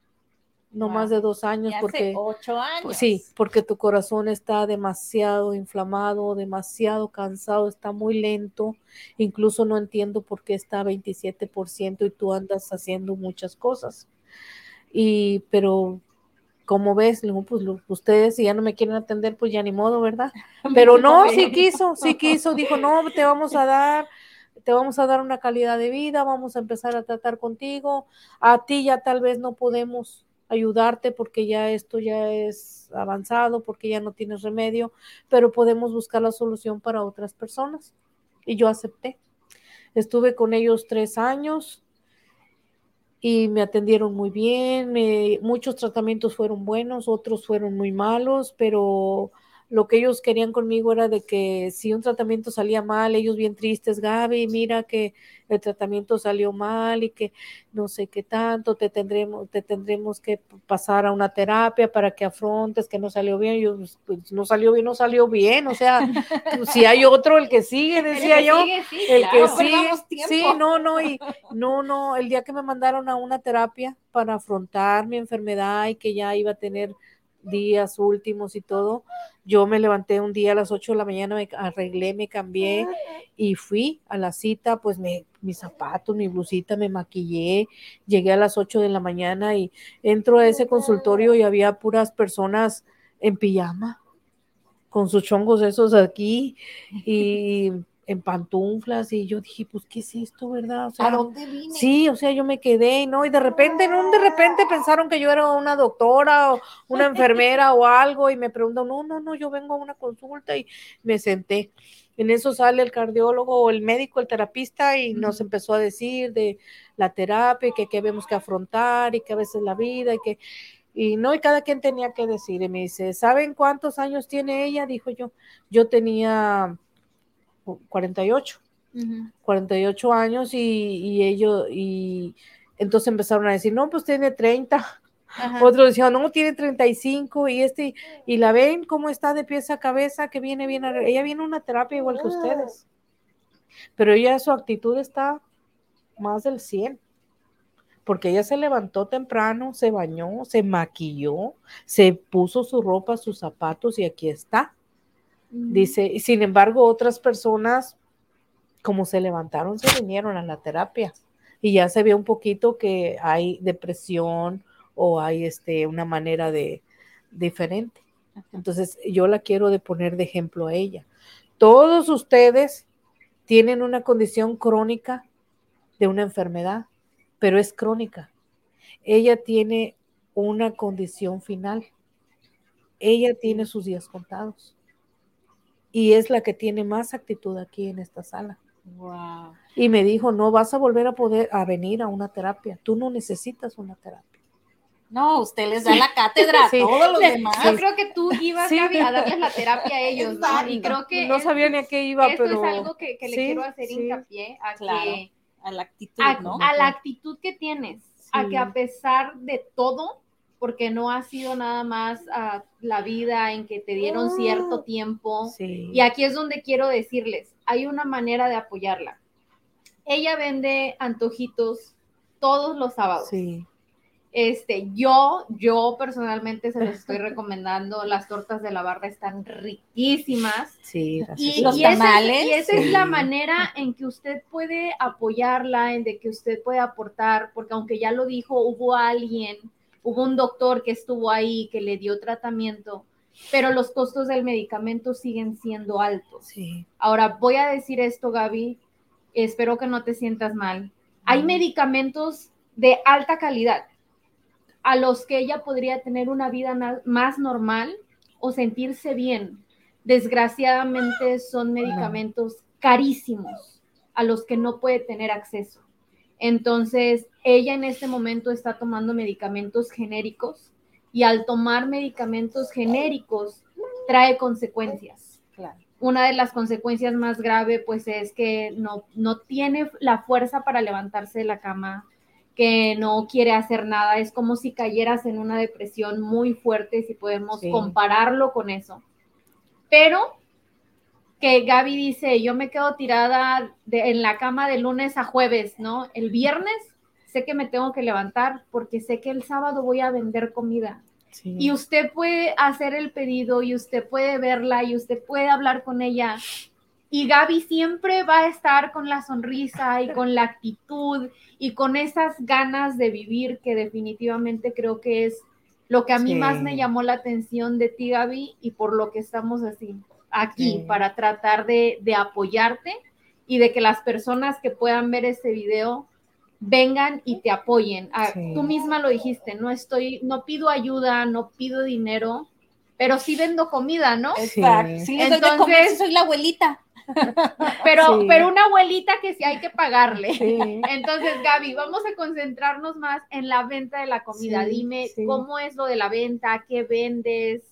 No más de dos años porque... ocho años. Sí, porque tu corazón está demasiado inflamado, demasiado cansado, está muy lento. Incluso no entiendo por qué está 27% y tú andas haciendo muchas cosas. Y, pero como ves, pues ustedes si ya no me quieren atender, pues ya ni modo, ¿verdad? Pero no, sí quiso, sí quiso, dijo, no, te vamos a dar, te vamos a dar una calidad de vida, vamos a empezar a tratar contigo, a ti ya tal vez no podemos ayudarte porque ya esto ya es avanzado, porque ya no tienes remedio, pero podemos buscar la solución para otras personas. Y yo acepté. Estuve con ellos tres años, y me atendieron muy bien, muchos tratamientos fueron buenos, otros fueron muy malos, pero lo que ellos querían conmigo era de que si un tratamiento salía mal, ellos bien tristes, Gaby, mira que el tratamiento salió mal y que no sé qué tanto, te tendremos, te tendremos que pasar a una terapia para que afrontes que no salió bien. Yo, pues, pues no salió bien, no salió bien, o sea, pues, si hay otro, el que sigue, decía yo, el que sigue, sí, no, no, y no, no, el día que me mandaron a una terapia para afrontar mi enfermedad y que ya iba a tener días últimos y todo, yo me levanté un día a las 8 de la mañana, me arreglé, me cambié y fui a la cita, pues me, mis zapatos, mi blusita, me maquillé, llegué a las 8 de la mañana y entro a ese consultorio y había puras personas en pijama, con sus chongos esos aquí y en pantuflas y yo dije, pues, ¿qué es esto, verdad? O sea, ¿A dónde vine? Sí, o sea, yo me quedé, ¿no? Y de repente, ¿no? De repente pensaron que yo era una doctora o una enfermera o algo y me preguntan, no, no, no, yo vengo a una consulta y me senté. En eso sale el cardiólogo o el médico, el terapista y nos empezó a decir de la terapia, que, que vemos que afrontar y que a veces la vida y que... Y no, y cada quien tenía que decir. Y me dice, ¿saben cuántos años tiene ella? Dijo yo. Yo tenía 48, 48 años y, ellos, y entonces empezaron a decir, no, pues tiene 30. Otros decían, no, tiene 35 y este, y la ven cómo está de pieza a cabeza, que viene bien, ella viene a una terapia igual que ustedes, pero ella su actitud está más del 100, porque ella se levantó temprano, se bañó, se maquilló, se puso su ropa, sus zapatos y aquí está. Dice, sin embargo, otras personas, como se levantaron, se vinieron a la terapia y ya se ve un poquito que hay depresión o hay este, una manera de diferente. Entonces, yo la quiero de poner de ejemplo a ella. Todos ustedes tienen una condición crónica de una enfermedad, pero es crónica. Ella tiene una condición final. Ella tiene sus días contados y es la que tiene más actitud aquí en esta sala. Y me dijo, no vas a volver a poder a venir a una terapia, tú no necesitas una terapia. No, usted les da la cátedra a todos los demás. Yo creo que tú ibas a darles la terapia a ellos, ¿no? Y creo que no sabía ni a qué iba, esto pero es algo que, le quiero hacer hincapié a que a la actitud, ¿no? A la actitud que tienes, a que a pesar de todo, porque no ha sido nada más uh, la vida en que te dieron cierto ah, tiempo. Y aquí es donde quiero decirles, hay una manera de apoyarla. Ella vende antojitos todos los sábados. Sí. Este, yo, yo personalmente se los estoy recomendando. Las tortas de la barra están riquísimas. Sí, y, los tamales. y esa es la manera en que usted puede apoyarla, en de que usted puede aportar, porque aunque ya lo dijo, hubo alguien hubo un doctor que estuvo ahí, que le dio tratamiento, pero los costos del medicamento siguen siendo altos. Sí. Ahora, voy a decir esto, Gaby, espero que no te sientas mal. Hay medicamentos de alta calidad a los que ella podría tener una vida más normal o sentirse bien. Desgraciadamente son medicamentos carísimos a los que no puede tener acceso. Entonces, ella en este momento está tomando medicamentos genéricos y al tomar medicamentos genéricos trae consecuencias. Una de las consecuencias más graves pues es que no, no tiene la fuerza para levantarse de la cama, que no quiere hacer nada, es como si cayeras en una depresión muy fuerte, si podemos compararlo con eso. Pero que Gaby dice, yo me quedo tirada en la cama de lunes a jueves, ¿no? El viernes sé que me tengo que levantar porque sé que el sábado voy a vender comida. Y usted puede hacer el pedido y usted puede verla y usted puede hablar con ella. Y Gaby siempre va a estar con la sonrisa y con la actitud y con esas ganas de vivir que definitivamente creo que es lo que a mí más me llamó la atención de ti, Gaby, y por lo que estamos así aquí para tratar de, apoyarte y de que las personas que puedan ver este video vengan y te apoyen. Ah, tú misma lo dijiste, no estoy, no pido ayuda, no pido dinero, pero sí vendo comida, ¿no? Exacto. Sí, Entonces, soy la abuelita. Pero, pero una abuelita que sí hay que pagarle. Entonces, Gaby, vamos a concentrarnos más en la venta de la comida. Dime cómo es lo de la venta, qué vendes.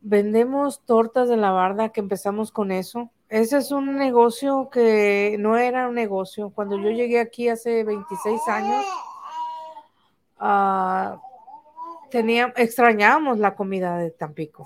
Vendemos tortas de la barda, que empezamos con eso. Ese es un negocio que no era un negocio. Cuando yo llegué aquí hace 26 años, uh, tenía, extrañábamos la comida de Tampico.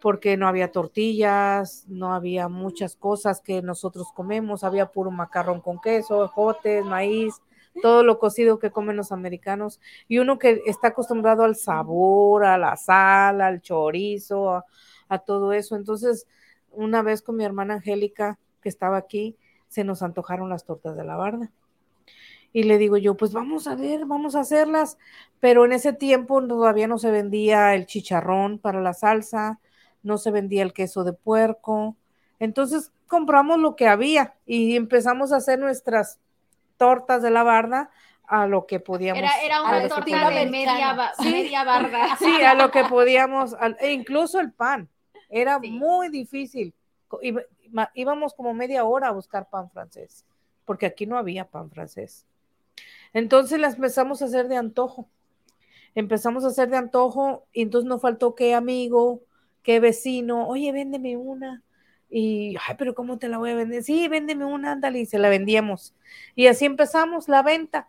Porque no había tortillas, no había muchas cosas que nosotros comemos, había puro macarrón con queso, ejotes, maíz, todo lo cocido que comen los americanos, y uno que está acostumbrado al sabor, a la sal, al chorizo, a, todo eso. Entonces, una vez con mi hermana Angélica, que estaba aquí, se nos antojaron las tortas de la barda. Y le digo yo, pues vamos a ver, vamos a hacerlas. Pero en ese tiempo todavía no se vendía el chicharrón para la salsa, no se vendía el queso de puerco. Entonces compramos lo que había y empezamos a hacer nuestras tortas de la barda a lo que podíamos. Era, era una torta de media, media, barda. Sí, a lo que podíamos, e incluso el pan. Era muy difícil. Íbamos como media hora a buscar pan francés, porque aquí no había pan francés. Entonces las empezamos a hacer de antojo. Empezamos a hacer de antojo y entonces nos faltó qué amigo, qué vecino, oye, véndeme una y, ay, pero ¿cómo te la voy a vender? Sí, véndeme una, ándale, y se la vendíamos. Y así empezamos la venta,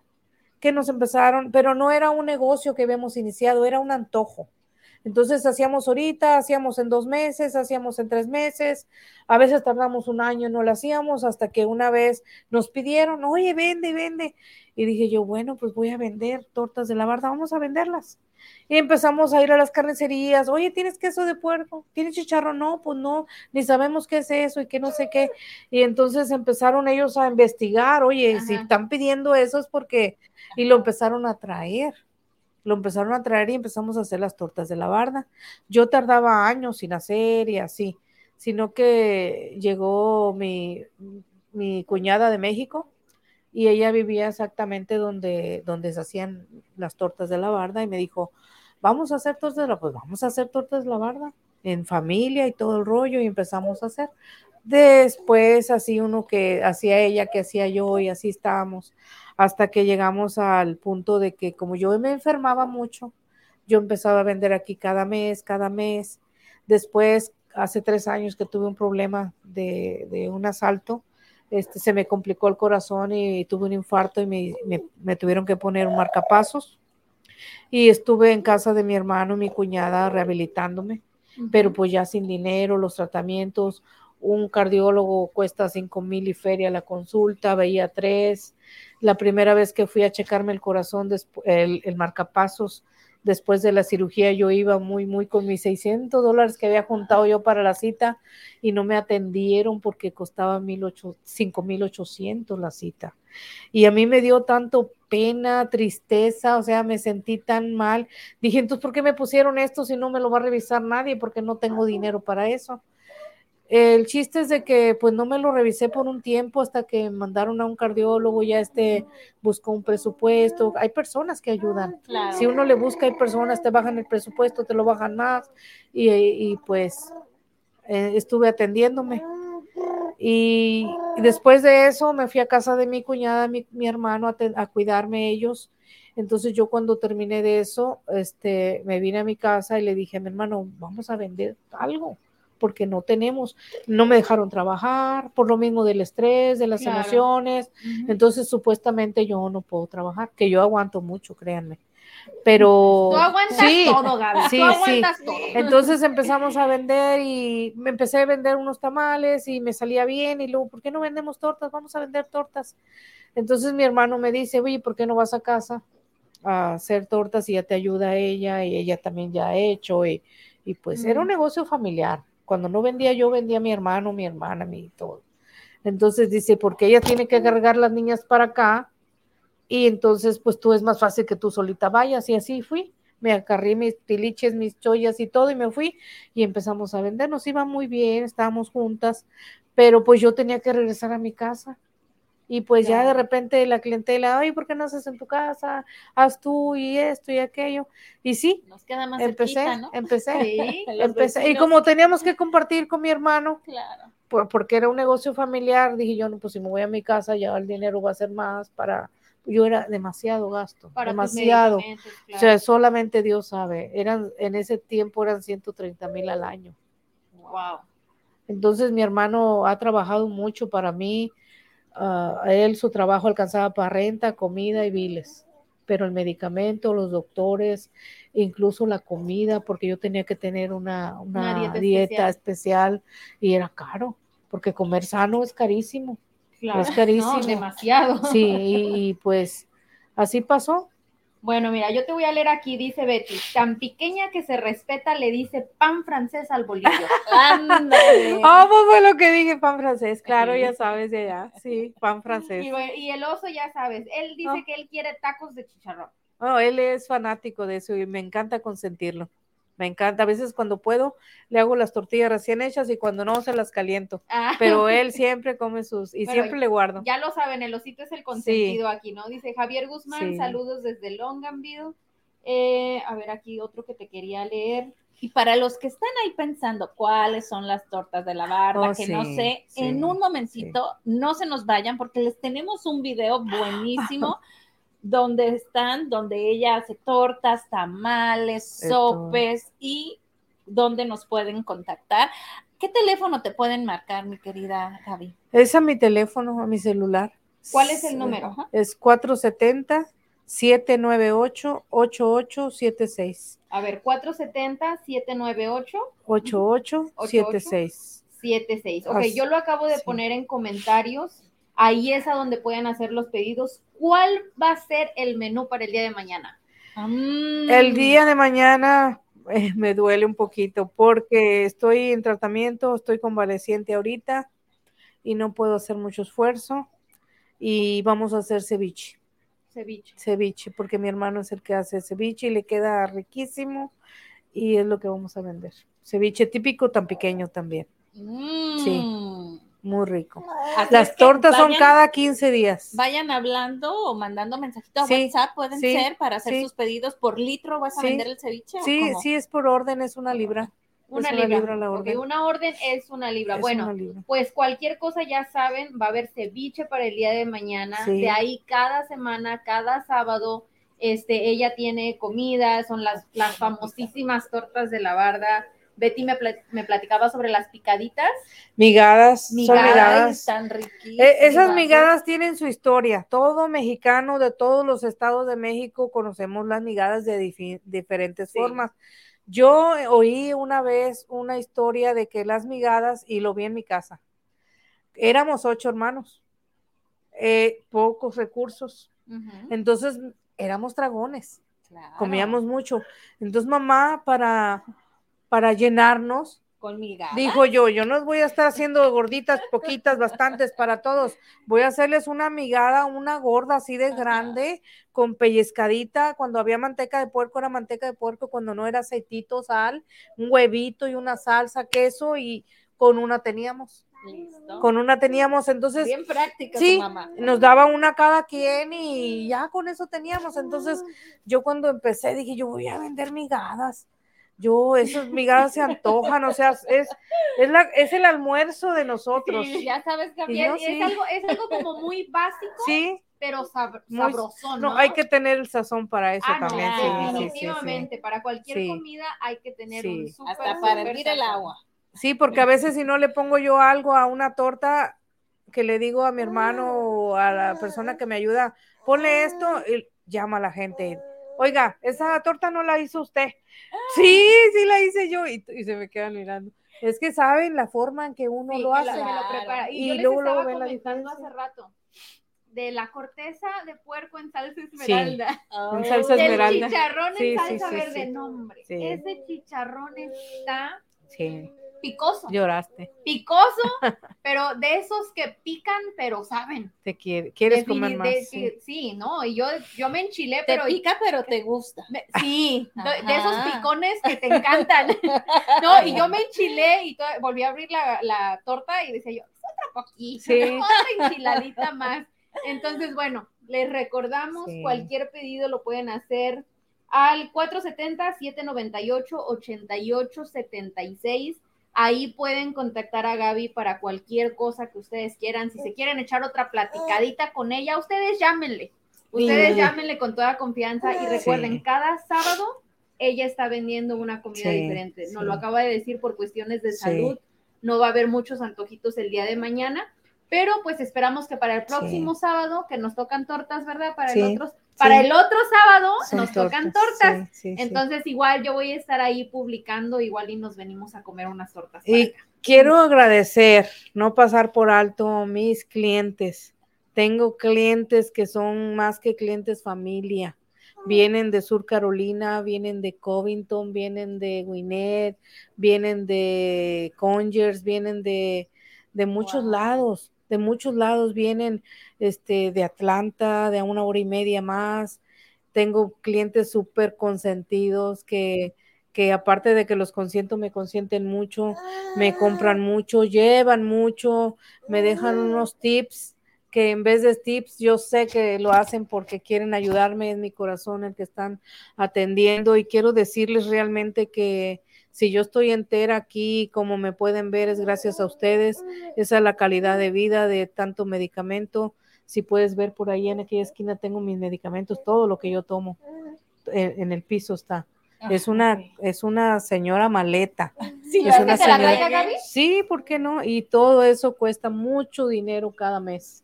que nos empezaron, pero no era un negocio que habíamos iniciado, era un antojo. Entonces hacíamos ahorita, hacíamos en dos meses, hacíamos en tres meses, a veces tardamos un año, no lo hacíamos, hasta que una vez nos pidieron, oye, vende, vende. Y dije yo, bueno, pues voy a vender tortas de la barda, vamos a venderlas. Y empezamos a ir a las carnicerías, oye, ¿tienes queso de puerco? ¿Tienes chicharro? No, pues no, ni sabemos qué es eso y qué no sé qué. Y entonces empezaron ellos a investigar, oye, si están pidiendo eso es porque, y lo empezaron a traer. Lo empezaron a traer y empezamos a hacer las tortas de la barda. Yo tardaba años sin hacer y así, sino que llegó mi, mi cuñada de México y ella vivía exactamente donde, donde se hacían las tortas de la barda y me dijo, vamos a hacer tortas de la, pues vamos a hacer tortas de la barda en familia y todo el rollo y empezamos a hacer. Después así uno que hacía ella, que hacía yo y así estábamos hasta que llegamos al punto de que como yo me enfermaba mucho, yo empezaba a vender aquí cada mes, cada mes. Después, hace tres años que tuve un problema de, de un asalto, este, se me complicó el corazón y tuve un infarto y me, tuvieron que poner un marcapasos. Y estuve en casa de mi hermano y mi cuñada rehabilitándome, pero pues ya sin dinero, los tratamientos. Un cardiólogo cuesta cinco mil y feria la consulta, veía tres. La primera vez que fui a checarme el corazón, el, marcapasos, después de la cirugía yo iba muy, muy con mis 600 dólares que había juntado yo para la cita y no me atendieron porque costaba 5,800 la cita. Y a mí me dio tanto pena, tristeza, o sea, me sentí tan mal. Dije, entonces, ¿por qué me pusieron esto si no me lo va a revisar nadie? Porque no tengo dinero para eso. El chiste es de que pues no me lo revisé por un tiempo hasta que mandaron a un cardiólogo, ya este buscó un presupuesto. Hay personas que ayudan. Si uno le busca, hay personas, te bajan el presupuesto, te lo bajan más y, pues eh, estuve atendiéndome. Y, después de eso me fui a casa de mi cuñada, mi, mi hermano, a, a, cuidarme ellos. Entonces yo cuando terminé de eso, este, me vine a mi casa y le dije a mi hermano, vamos a vender algo porque no tenemos, no me dejaron trabajar, por lo mismo del estrés, de las emociones, entonces supuestamente yo no puedo trabajar, que yo aguanto mucho, créanme. Pero tú aguantas todo, Gaby. Sí, sí. Entonces empezamos a vender y me empecé a vender unos tamales y me salía bien y luego, ¿por qué no vendemos tortas? Vamos a vender tortas. Entonces mi hermano me dice, oye, ¿por qué no vas a casa a hacer tortas y ya te ayuda ella y ella también ya ha hecho y, y pues era un negocio familiar. Cuando no vendía yo, vendía a mi hermano, mi hermana, mi todo. Entonces dice, porque ella tiene que cargar las niñas para acá y entonces pues tú es más fácil que tú solita vayas y así fui. Me acarré mis tiliches, mis chollas y todo y me fui y empezamos a vender. Nos iba muy bien, estábamos juntas, pero pues yo tenía que regresar a mi casa. Y pues ya de repente la clientela, ay, ¿por qué no haces en tu casa? Haz tú y esto y aquello. Y sí, Nos queda más empecé, empecé, empecé. Y como teníamos que compartir con mi hermano, claro. porque era un negocio familiar, dije yo, no, pues si me voy a mi casa, ya el dinero va a ser más para, yo era demasiado gasto, demasiado. O sea, solamente Dios sabe, eran, en ese tiempo eran 130 mil al año. Wow. Entonces mi hermano ha trabajado mucho para mí, a él su trabajo alcanzaba para renta, comida y biles, pero el medicamento, los doctores, incluso la comida, porque yo tenía que tener una, una, dieta, especial. y era caro, porque comer sano es carísimo. Es carísimo. demasiado. Sí, y pues así pasó. Bueno, mira, yo te voy a leer aquí, dice Betty, tan pequeña que se respeta le dice pan francés al bolillo. Ándale. Ah, pues fue lo que dije, pan francés, claro, ya sabes de allá, sí, pan francés. Y, el oso, ya sabes, él dice que él quiere tacos de chicharrón. Oh, él es fanático de eso y me encanta consentirlo. Me encanta, a veces cuando puedo le hago las tortillas recién hechas y cuando no se las caliento. Ah. Pero él siempre come sus y siempre le guardo. Ya lo saben, el osito es el consentido aquí, ¿no? Dice Javier Guzmán, saludos desde Longanville. Eh, a ver, aquí otro que te quería leer. Y para los que están ahí pensando cuáles son las tortas de la barba, oh, que no sé, en un momentito no se nos vayan porque les tenemos un video buenísimo donde están, donde ella hace tortas, tamales, sopes y donde nos pueden contactar. ¿Qué teléfono te pueden marcar, mi querida Javi? Es a mi teléfono, a mi celular. ¿Cuál es el número? Es 470 798 8876. A ver, 470 798 8876. 76. Ok, yo lo acabo de poner en comentarios Ahí es a donde pueden hacer los pedidos. ¿Cuál va a ser el menú para el día de mañana? Mm. El día de mañana eh, me duele un poquito porque estoy en tratamiento, estoy convaleciente ahorita y no puedo hacer mucho esfuerzo y vamos a hacer ceviche. Ceviche. Ceviche, porque mi hermano es el que hace ceviche y le queda riquísimo y es lo que vamos a vender. Ceviche típico tan pequeño también. Sí. Muy rico. Las tortas son cada 15 días. Vayan hablando o mandando mensajitos a WhatsApp, pueden ser para hacer sus pedidos por litro. ¿Vas a vender el ceviche? Sí, sí, es por orden, es una libra. Una, libra. la orden. una orden es una libra. bueno, pues cualquier cosa ya saben, va a haber ceviche para el día de mañana. De ahí cada semana, cada sábado, este, ella tiene comida, son las, las famosísimas tortas de la barda Betty me, platicaba sobre las picaditas. Migadas, migadas. Tan riquísimas. E, esas migadas tienen su historia. Todo mexicano de todos los estados de México conocemos las migadas de diferentes formas. Yo oí una vez una historia de que las migadas, y lo vi en mi casa, éramos ocho hermanos, eh, pocos recursos. Entonces éramos dragones, comíamos mucho. Entonces mamá para para llenarnos. Con Dijo yo, yo no voy a estar haciendo gorditas, poquitas, bastantes para todos. Voy a hacerles una migada, una gorda así de grande, con pellizcadita. Cuando había manteca de puerco, era manteca de puerco. Cuando no era aceitito, sal, un huevito y una salsa, queso y con una teníamos. Listo. Con una teníamos, entonces. Bien práctica, sí, Nos daba una cada quien y ya con eso teníamos. Entonces, yo cuando empecé dije, yo voy a vender migadas. Yo, esas migadas se antojan, o sea, es, es, la, es el almuerzo de nosotros. Sí, ya sabes, Gabriel, es, algo, es algo como muy básico. Sí, pero sabroso, ¿no? hay que tener el sazón para eso ah, también. sí, definitivamente, para cualquier comida hay que tener un super, Hasta para hervir el agua. Sí, porque a veces si no le pongo yo algo a una torta, que le digo a mi hermano o a la persona que me ayuda, ponle esto, y llama a la gente. Oiga, esa torta no la hizo usted. Sí, sí la hice yo. Y, se me quedan mirando. Es que saben la forma en que uno lo hace. lo prepara. Y, yo luego, luego ven la diferencia. hace rato de la corteza de puerco en salsa esmeralda. Sí, en salsa esmeralda. Del chicharrón en salsa verde, nombre. Ese chicharrón está sí picoso. Lloraste. Picoso, pero de esos que pican, pero saben. Te quiere, quieres comer más. sí. ¿no? Y yo, yo me enchilé, pero. Te pica, pero te gusta. Sí, de, esos picones que te encantan. no, y yo me enchilé y volví a abrir la, la, torta y decía yo, otra poquita, sí. otra enchiladita más. Entonces, bueno, les recordamos, cualquier pedido lo pueden hacer al 470-798-8876 Ahí pueden contactar a Gaby para cualquier cosa que ustedes quieran. Si se quieren echar otra platicadita con ella, ustedes llámenle. Ustedes llámenle con toda confianza y recuerden, cada sábado ella está vendiendo una comida diferente. Nos lo acaba de decir por cuestiones de salud. No va a haber muchos antojitos el día de mañana, pero pues esperamos que para el próximo sábado, que nos tocan tortas, ¿verdad? Para el para el otro sábado nos tocan tortas. Entonces, igual yo voy a estar ahí publicando, igual y nos venimos a comer unas tortas. Y quiero agradecer, no pasar por alto mis clientes. Tengo clientes que son más que clientes familia. Vienen de Sur Carolina, vienen de Covington, vienen de Gwinnett, vienen de Conyers, vienen de, de muchos lados de muchos lados vienen este, de Atlanta, de una hora y media más. Tengo clientes súper consentidos que, que aparte de que los consiento, me consienten mucho, me compran mucho, llevan mucho, me dejan unos tips que en vez de tips yo sé que lo hacen porque quieren ayudarme, en mi corazón el que están atendiendo y quiero decirles realmente que si yo estoy entera aquí, como me pueden ver, es gracias a ustedes. Esa es la calidad de vida de tanto medicamento. Si puedes ver por ahí en aquella esquina, tengo mis medicamentos, todo lo que yo tomo en, el piso está. Es una, es una señora maleta. Sí, es una señora. Sí, ¿por qué no? Y todo eso cuesta mucho dinero cada mes.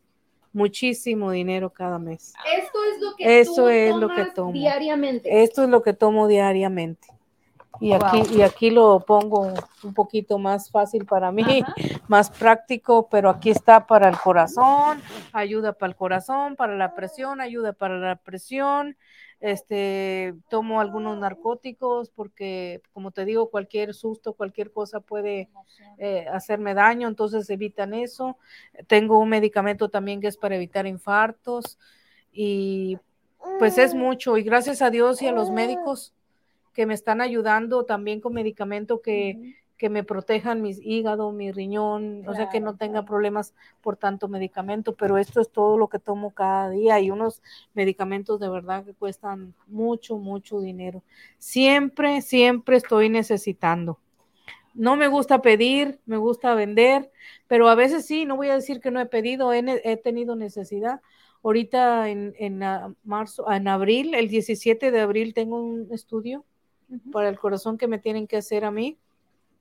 Muchísimo dinero cada mes. Esto es lo que Eso es lo que tomo. diariamente. Esto es lo que tomo diariamente. Y aquí, y aquí lo pongo un poquito más fácil para mí, más práctico, pero aquí está para el corazón, ayuda para el corazón, para la presión, ayuda para la presión. Este, tomo algunos narcóticos porque, como te digo, cualquier susto, cualquier cosa puede eh, hacerme daño, entonces evitan eso. Tengo un medicamento también que es para evitar infartos y pues es mucho y gracias a Dios y a los médicos que me están ayudando también con medicamento que, que me protejan mis hígado, mi riñón, o sea, que no tenga problemas por tanto medicamento, pero esto es todo lo que tomo cada día y unos medicamentos de verdad que cuestan mucho, mucho dinero. Siempre, siempre estoy necesitando. No me gusta pedir, me gusta vender, pero a veces sí, no voy a decir que no he pedido, he, he tenido necesidad. Ahorita en, en, ah, marzo, en abril, el 17 de abril, tengo un estudio para el corazón que me tienen que hacer a mí,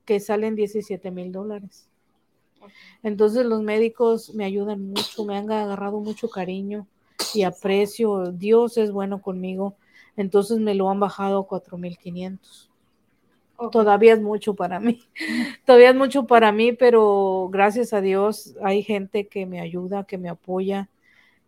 que salen 17 mil dólares. Entonces los médicos me ayudan mucho, me han agarrado mucho cariño y aprecio. Dios es bueno conmigo. Entonces me lo han bajado a 4.500. Todavía es mucho para mí. Todavía es mucho para mí, pero gracias a Dios hay gente que me ayuda, que me apoya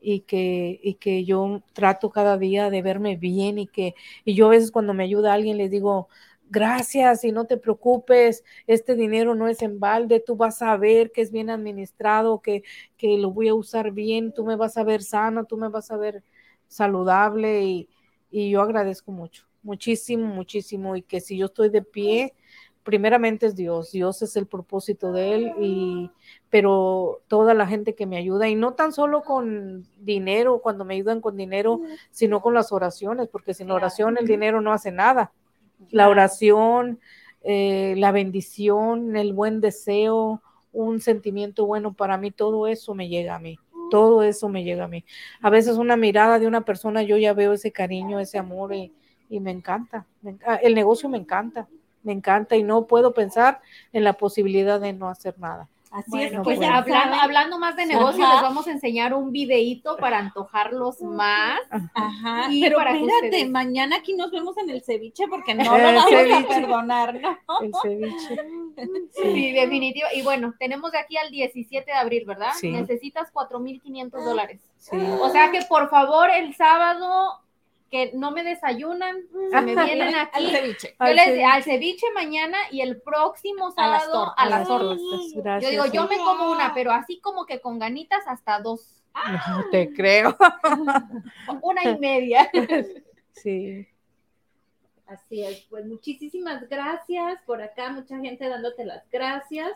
y que, y que yo trato cada día de verme bien y que y yo a veces cuando me ayuda alguien les digo, gracias y no te preocupes, este dinero no es en balde, tú vas a ver que es bien administrado, que, que lo voy a usar bien, tú me vas a ver sano, tú me vas a ver saludable y, y yo agradezco mucho, muchísimo, muchísimo y que si yo estoy de pie, primeramente es Dios, Dios es el propósito de él y pero toda la gente que me ayuda y no tan solo con dinero, cuando me ayudan con dinero, sino con las oraciones, porque sin oración el dinero no hace nada. La oración, eh, la bendición, el buen deseo, un sentimiento bueno para mí, todo eso me llega a mí. Todo eso me llega a mí. A veces una mirada de una persona, yo ya veo ese cariño, ese amor y, me encanta. el negocio me encanta, me encanta y no puedo pensar en la posibilidad de no hacer nada. Así es, pues hablando, más de negocio, les vamos a enseñar un videíto para antojarlos más. Ajá, pero espérate, mañana aquí nos vemos en el ceviche porque no lo vamos a perdonar, ¿no? El ceviche. Sí. definitivo. Y bueno, tenemos de aquí al 17 de abril, ¿verdad? Sí. Necesitas 4.500 dólares. Sí. O sea que por favor el sábado que no me desayunan, se me vienen aquí. Al ceviche. Yo les, al ceviche mañana y el próximo sábado a las tortas. yo digo, yo me como una, pero así como que con ganitas hasta dos. No te creo. una y media. Sí. Así es, pues muchísimas gracias por acá, mucha gente dándote las gracias.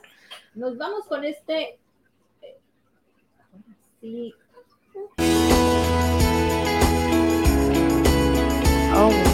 Nos vamos con este. Eh, sí. Oh.